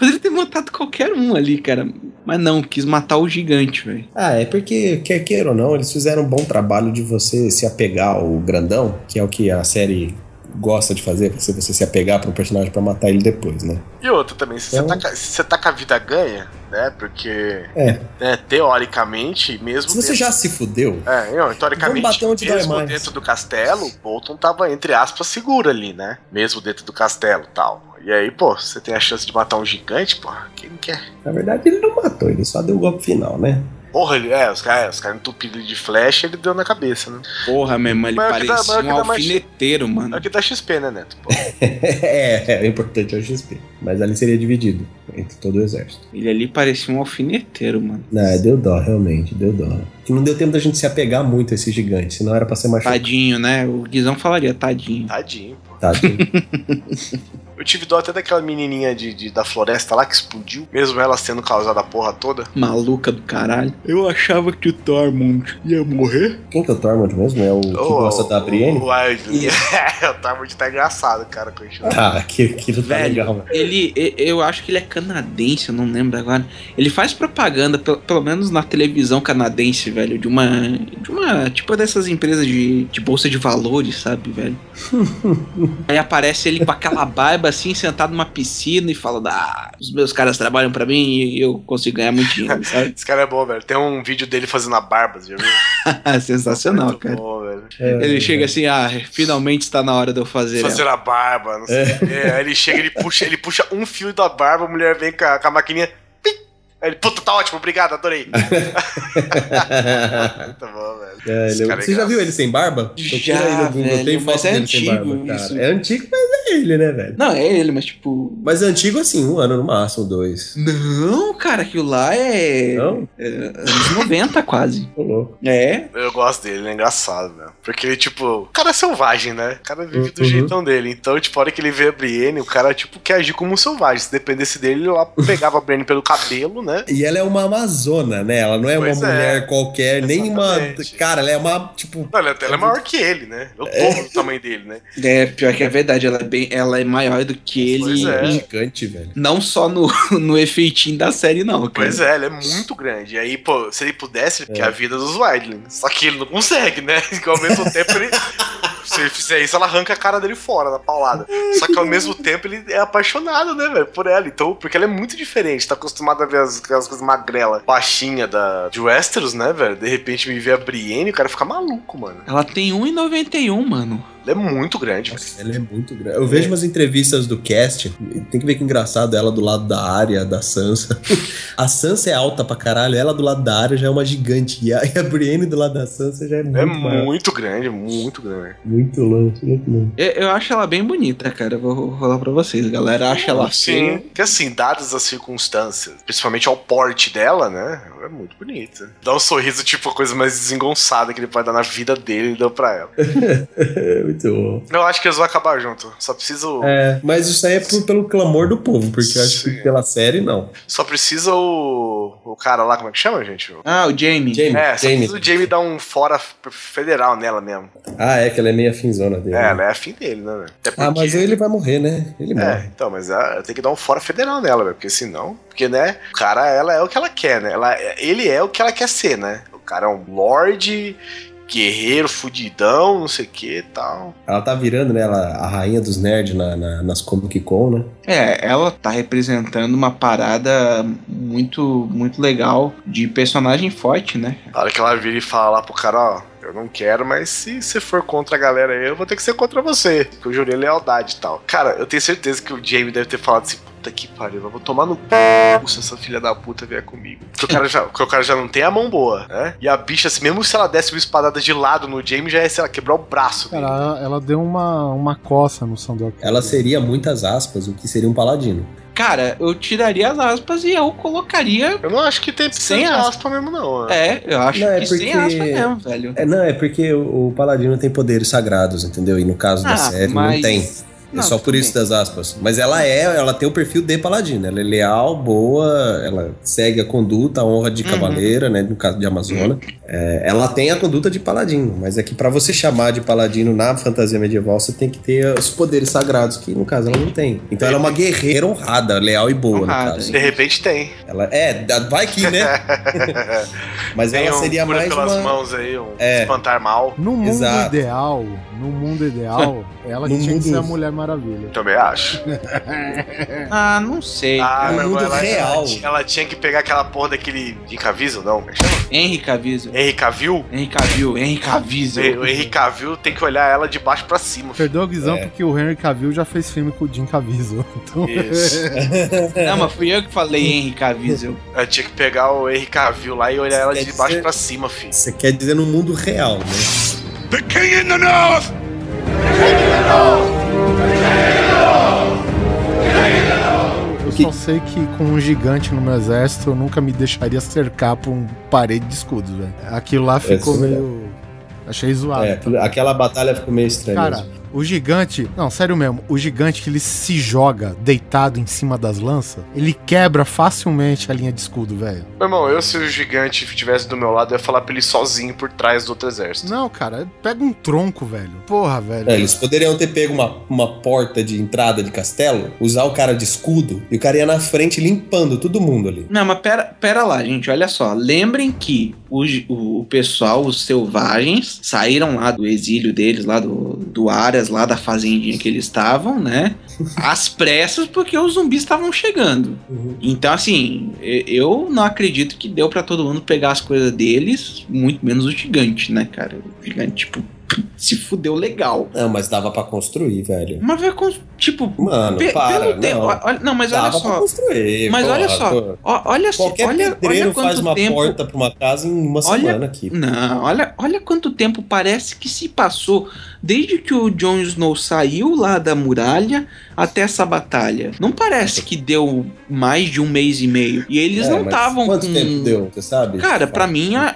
Poderia ter matado qualquer um ali, cara. Mas não, quis matar o gigante, velho. Ah, é porque, quer queira ou não, eles fizeram um bom trabalho de você se apegar ao grandão, que é o que a série gosta de fazer, pra você, você se apegar para um personagem pra matar ele depois, né? E outra também, se, Então- você, tá, se você tá com a vida ganha, né? Porque, É. né, teoricamente, mesmo. Se você dentro- já se fudeu, É, não, teoricamente, mesmo dentro do castelo, Bolton tava, entre aspas, seguro ali, né? Mesmo dentro do castelo e tal. E aí, pô, você tem a chance de matar um gigante, porra, quem não quer? na verdade ele não matou, ele só deu o golpe final, né? Porra, ele, é, os caras os cara entupiram ele de flecha ele deu na cabeça, né? Porra, meu irmão, ele é dá- parecia é que um dá mais- alfineteiro, É mano. o que dá XP, né, Neto? É, é importante é o XP. Mas ali seria dividido entre todo o exército. Ele ali parecia um alfineteiro, mano. Não, deu dó, realmente, deu dó. Que não deu tempo da gente se apegar muito a esse gigante, senão era pra ser mais Tadinho, né? O Guizão falaria, tadinho. Tadinho, pô. chocado. Eu tive dó até daquela menininha de, de- da floresta lá que explodiu, mesmo ela sendo causada a porra toda. Maluca do caralho. Eu achava que o Tormund ia morrer. Quem que é o Tormund mesmo? É o que gosta da Brienne? O, é, o Tormund tá engraçado, cara, com isso. Ah, aquilo, aquilo tá Velho, legal, mano. ele, e- eu acho que ele é canadense, eu não lembro agora. Ele faz propaganda, pelo, pelo menos na televisão canadense, velho, de uma. De uma. Tipo dessas empresas de, de bolsa de valores, sabe, velho? Aí aparece ele com aquela barba assim, sentado numa piscina e fala: Ah, os meus caras trabalham pra mim e eu consigo ganhar muito dinheiro, sabe? Esse cara é bom, velho. Tem um vídeo dele fazendo a barba, você já viu? Sensacional, Muito cara. bom, velho. Ele chega assim, ah, finalmente está na hora de eu fazer. Fazer ela." a barba, não sei. Aí ele chega, ele puxa, ele puxa um fio da barba, a mulher vem com a, com a maquininha. Ele, puta, tá ótimo, obrigado, adorei. Muito bom, velho. É, ele- cara é você já viu ele sem barba? Já, velho, tem mas foto é dele sem antigo barba, cara. isso. É antigo, mas é ele, né, velho? Não, é ele, mas tipo. Mas é antigo assim, um ano no máximo, dois. Não, cara, aquilo lá é. Não? é anos 90 quase. Tô louco. É. Eu gosto dele, ele é engraçado, velho. Porque ele, tipo, o cara é selvagem, né? O cara vive do Uhum. jeitão dele. Então, tipo, a hora que ele vê a Brienne, o cara, tipo, quer agir como um selvagem. Se dependesse dele, ele lá pegava a Brienne pelo cabelo, né? E ela é uma amazona, né? Ela não é Pois uma é. mulher qualquer, nem uma. Exatamente. Cara, ela é uma, tipo. Não, ela, ela é maior que ele, né? É o dobro do tamanho dele, né? É, pior que é verdade, ela é, bem, ela é maior do que ele. Pois é. Gigante, velho. Não só no, no efeitinho da série, não, cara. Pois é, ele é muito grande. E aí, pô, se ele pudesse, ele quer É. a vida dos Wildlings. Só que ele não consegue, né? Que ao mesmo tempo ele. Se ele fizer isso, ela arranca a cara dele fora da paulada. Só que ao mesmo tempo ele é apaixonado, né, velho, por ela. Então, porque ela é muito diferente. Tá acostumado a ver as, aquelas coisas magrela, baixinha da, de Westeros, né, velho? De repente me vê a Brienne, o cara fica maluco, mano. Ela tem 1,91, mano. Ela é muito grande. Ela é muito grande. Eu vejo umas entrevistas do cast. Tem que ver que engraçado ela do lado da área, da Sansa. A Sansa é alta pra caralho, ela do lado da área já é uma gigante. E a, e a Brienne do lado da Sansa já é muito É maior. muito grande, muito grande. Muito longe, muito longe. Eu, eu acho ela bem bonita, cara. Eu Vou falar pra vocês. A galera acha ela. Sim, que assim, dadas as circunstâncias, principalmente ao porte dela, né? Ela é muito bonita. Dá um sorriso, tipo, a coisa mais desengonçada que ele pode dar na vida dele, ele deu pra ela. Muito bom. Eu acho que eles vão acabar junto. Só preciso. É, mas isso aí é por- pelo clamor do povo, porque eu acho que pela série, não. Só precisa o. O cara lá, como é que chama, gente? Ah, o Jamie. Jamie, É, só Jamie. precisa o Jamie dar um fora federal nela mesmo. Ah, é que ela é meio afinzona dele. É, ela é afim dele, né, velho? Até Ah, mas ele vai morrer, né? Ele É, morre. então, mas ah, tem que dar um fora federal nela, velho. Porque senão. Porque, né? O cara, ela é o que ela quer, né? Ela, ele é o que ela quer ser, né? O cara é um lorde, guerreiro, fudidão, não sei o que e tal. Ela tá virando, né? Ela, a rainha dos nerds na, na- nas Comic Con, né? É, ela tá representando uma parada muito, muito legal de personagem forte, né? Na hora que ela vira e fala lá pro cara, ó, eu não quero, mas se você for contra a galera aí, eu vou ter que ser contra você. Porque eu jurei lealdade e tal. Cara, eu tenho certeza que o Jamie deve ter falado assim, puta que pariu, eu vou tomar no c... se essa filha da puta vier comigo. Porque o cara já, porque o cara já não tem a mão boa, né? E a bicha, assim, mesmo se ela desse uma espadada de lado no Jamie, já ia, sei lá, quebrar o braço. dele. Cara, ela, ela deu uma, uma coça no Sandor. Ela seria, muitas aspas, o que seria um paladino. Cara, eu tiraria as aspas e eu colocaria. Eu não acho que tem Sem sem aspa. mesmo, não. né? É, eu acho Não, é que sem porque- aspas mesmo, velho. É, não, é porque o, o paladino tem poderes sagrados, entendeu? E no caso da Ah, série mas- não tem. É Não, só por isso bem. das aspas. Mas ela é, ela tem o perfil de paladino. Ela é leal, boa, ela segue a conduta, a honra de Uhum. cavaleira, né? No caso de Amazona. É, ela tem a conduta de paladino, mas é que pra você chamar de paladino na fantasia medieval, você tem que ter os poderes sagrados, que no caso ela não tem. Então ela é uma guerreira honrada, leal e boa, Honrada, no caso. De repente tem. Ela, é, vai que, né? mas tem ela um seria cura mais pelas uma... mãos aí, um É. espantar mal. No mundo Exato. ideal, no mundo ideal, ela No tinha que ser a mundo- Mulher Maravilha. Também acho. Ah, não sei. Ah, No mas mundo ela, real. Ela, tinha- ela tinha que pegar aquela porra daquele Henry Cavill, não? É? Henry Cavill. Henry Cavill? Henry Cavill, Henry Cavill. O Henry Cavill tem que olhar ela de baixo pra cima. filho. Perdeu a visão É. porque o Henry Cavill já fez filme com o Jim Caviezel. Então, Isso. Não, mas fui eu que falei Henry Cavill. Ela tinha que pegar o Henry Cavill lá e olhar ela de baixo dizer- pra cima, filho. Você quer dizer no mundo real, né? The king in the north! Eu só sei que com um gigante no meu exército eu nunca me deixaria cercar por um parede de escudos, velho. Aquilo lá ficou meio. Achei zoado. É, aquela batalha ficou meio estranha. Cara, mesmo. O gigante. Não, sério mesmo. O gigante que ele se joga deitado em cima das lanças, ele quebra facilmente a linha de escudo, velho. Meu irmão, eu se o gigante estivesse do meu lado, eu ia falar pra ele sozinho por trás do outro exército. Não, cara, pega um tronco, velho. Porra, velho. É, eles poderiam ter pego uma, uma porta de entrada de castelo, usar o cara de escudo, e o cara ia na frente limpando todo mundo ali. Não, mas pera, pera lá, gente, olha só. Lembrem que o, o, o pessoal, os selvagens, saíram lá do exílio deles, lá do, do Aras, lá da fazendinha que eles estavam, né? Às pressas, porque os zumbis estavam chegando. Então, assim, eu não acredito que deu pra todo mundo pegar as coisas deles, muito menos o gigante, né, cara? O gigante, tipo, se fudeu legal. Não, mas dava pra construir, velho. Mas vai. Tipo, Mano, pe- para, pelo tempo. não. Olha, não, mas olha dava pra só. construir. Mas porra, olha só. Olha, Qualquer olha, pedreiro olha faz uma tempo, porta pra uma casa em uma Olha- semana aqui. Não, olha, olha quanto tempo parece que se passou desde que o Jon Snow saiu lá da muralha até essa batalha. Não parece que deu mais de um mês e meio. E eles É, não estavam com. Quanto tempo deu, você sabe? Cara, pra mim, a-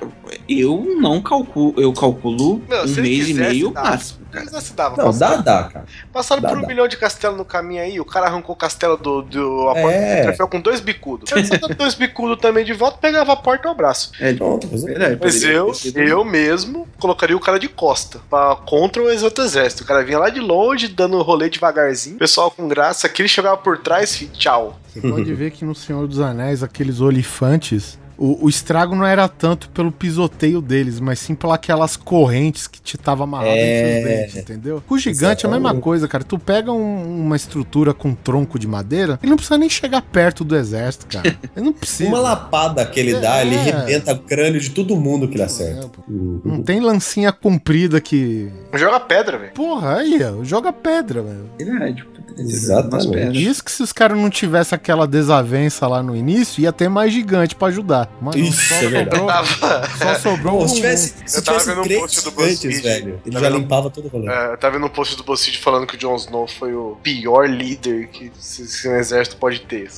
eu não calculo, eu calculo Meu, um mês e meio dava. máximo. Eles não se davam. Não, dá, passaram, dá, cara. passaram dá, por um dá. milhão de castelo no caminho aí, o cara arrancou o castelo do, do a porta É. do troféu com dois bicudos. Se ele dado dois bicudos também de volta, pegava a porta ao braço. É, Pronto, resolveu. verdade, Mas eu, eu mesmo colocaria o cara de costa pra, contra o outro exército. O cara vinha lá de longe, dando rolê devagarzinho. O pessoal com graça, aquele chegava por trás, fi, tchau. Você pode ver que no Senhor dos Anéis, aqueles olifantes, o, o estrago não era tanto pelo pisoteio deles, mas sim pelas aquelas correntes que te tava amarrado É. entre os dentes, entendeu? Com o gigante é a mesma coisa, cara. Tu pega um- uma estrutura com um tronco de madeira, ele não precisa nem chegar perto do exército, cara. Ele não precisa. Uma lapada que ele dá, É. ele rebenta o crânio de todo mundo que ele acerta. É. Não tem lancinha comprida que. Joga pedra, velho. Porra, aí, ó, joga pedra, velho. Verdade, Exatamente. Isso que se os caras não tivessem aquela desavença lá no início, ia ter mais gigante pra ajudar. Mano, Isso, só é verdade. sobrou, Tava, só sobrou Pô, um- se tivesse, se Eu tava tivesse vendo um três post do gigantes, BuzzFeed. velho, ele Tá já vendo? limpava todo o rolê. é, eu tava vendo um post do BuzzFeed falando que o Jon Snow foi o pior líder que se, um exército pode ter.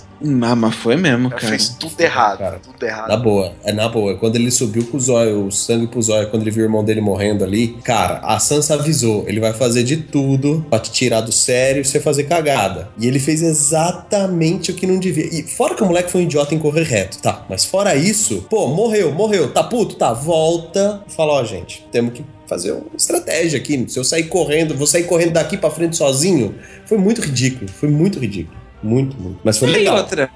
Ah, mas foi mesmo, cara cara. fez tudo errado, Cara. tudo errado. Na boa, é na boa. Quando ele subiu com o zóio, o sangue pro zóio, quando ele viu o irmão dele morrendo ali, cara, a Sansa avisou, ele vai fazer de tudo pra te tirar do sério e você fazer cagada. E ele fez exatamente o que não devia. E fora que o moleque foi um idiota em correr reto, tá. Mas fora isso, pô, morreu, morreu, tá puto, tá, volta. Fala, ó, gente, temos que fazer uma estratégia aqui. Se eu sair correndo, vou sair correndo daqui pra frente sozinho. Foi muito ridículo, foi muito ridículo. Muito, muito. Mas foi E legal. outra.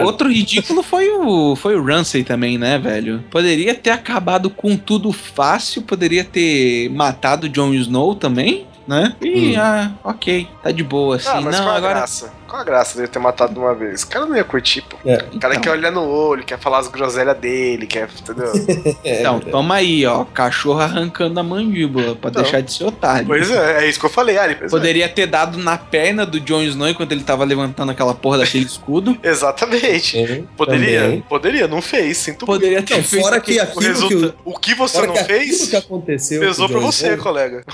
O- outro ridículo foi o, foi o Ramsey também, né, velho? Poderia ter acabado com tudo fácil, poderia ter matado o Jon Snow também, né? E, Hum. ah, ok, tá de boa, assim. Ah, mas não, qual a agora. graça? Qual a graça dele ter matado de uma vez? O cara não ia curtir, pô. É. O cara Então. quer olhar no olho, quer falar as groselhas dele, quer. Entendeu? É, Então, toma aí, ó. Cachorro arrancando a mandíbula pra Não. deixar de ser otário. pois é, é isso que eu falei, Ari. é. Poderia ter dado na perna do Jon Snow enquanto ele tava levantando aquela porra daquele escudo. Exatamente. Sim, Poderia, também. poderia, não fez. Sinto Poderia ter Não, feito. fora que. O, aquilo que resulta... o, o que você fora não que fez que aconteceu pesou pra você, Snow, colega.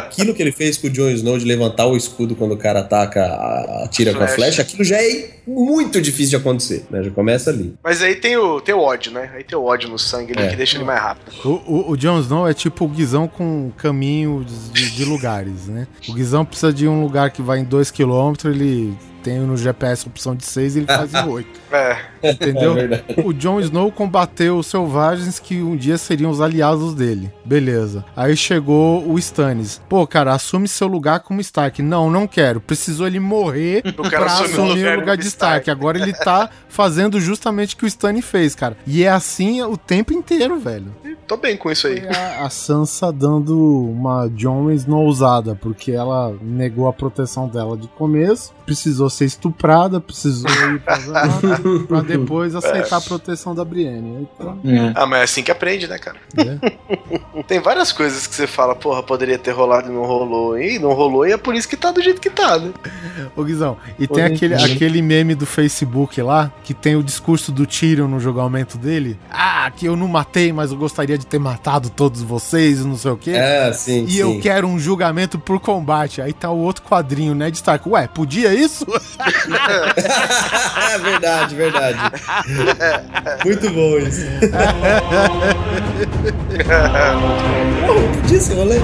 Aquilo que ele fez com o Jon Snow de levantar o escudo quando o cara ataca, a- atira com a Flecha. aquilo já é muito difícil de acontecer, né? Já começa ali. Mas aí tem o, tem o ódio, né? Aí tem o ódio no sangue ali É. que deixa ele mais rápido. O, o, o Jon Snow é tipo o Guizão com caminho de, de lugares, né? O Guizão precisa de um lugar que vai em 2km, ele tem no GPS a opção de 6 e ele faz em 8. É. Entendeu? É o Jon Snow combateu os selvagens que um dia seriam os aliados dele. Beleza. Aí chegou o Stannis. Pô, cara, assume seu lugar como Stark. Não, não quero. Precisou ele morrer pra assumir o lugar de Stark. Agora ele tá fazendo justamente o que o Stannis fez, cara. E é assim o tempo inteiro, velho. Tô bem com isso aí. A, a Sansa dando uma Jon Snow usada, porque ela negou a proteção dela de começo, precisou ser estuprada, precisou ir pra, pra depois aceitar a proteção da Brienne. Então, É. Ah, mas é assim que aprende, né, cara? né? Tem várias coisas que você fala, porra, poderia ter rolado e não rolou. E não rolou, e é por isso que tá do jeito que tá, né? Ô Guizão, e Pô, tem aquele, vi. aquele meme do Facebook lá, que tem o discurso do Tyrion no julgamento dele. Ah, que eu não matei, mas eu gostaria de ter matado todos vocês, e não sei o quê. É, sim, E sim. eu quero um julgamento por combate. Aí tá o outro quadrinho, né, de Stark. Ué, podia isso? verdade, verdade. Muito bom isso. Pô, podia ser rolê.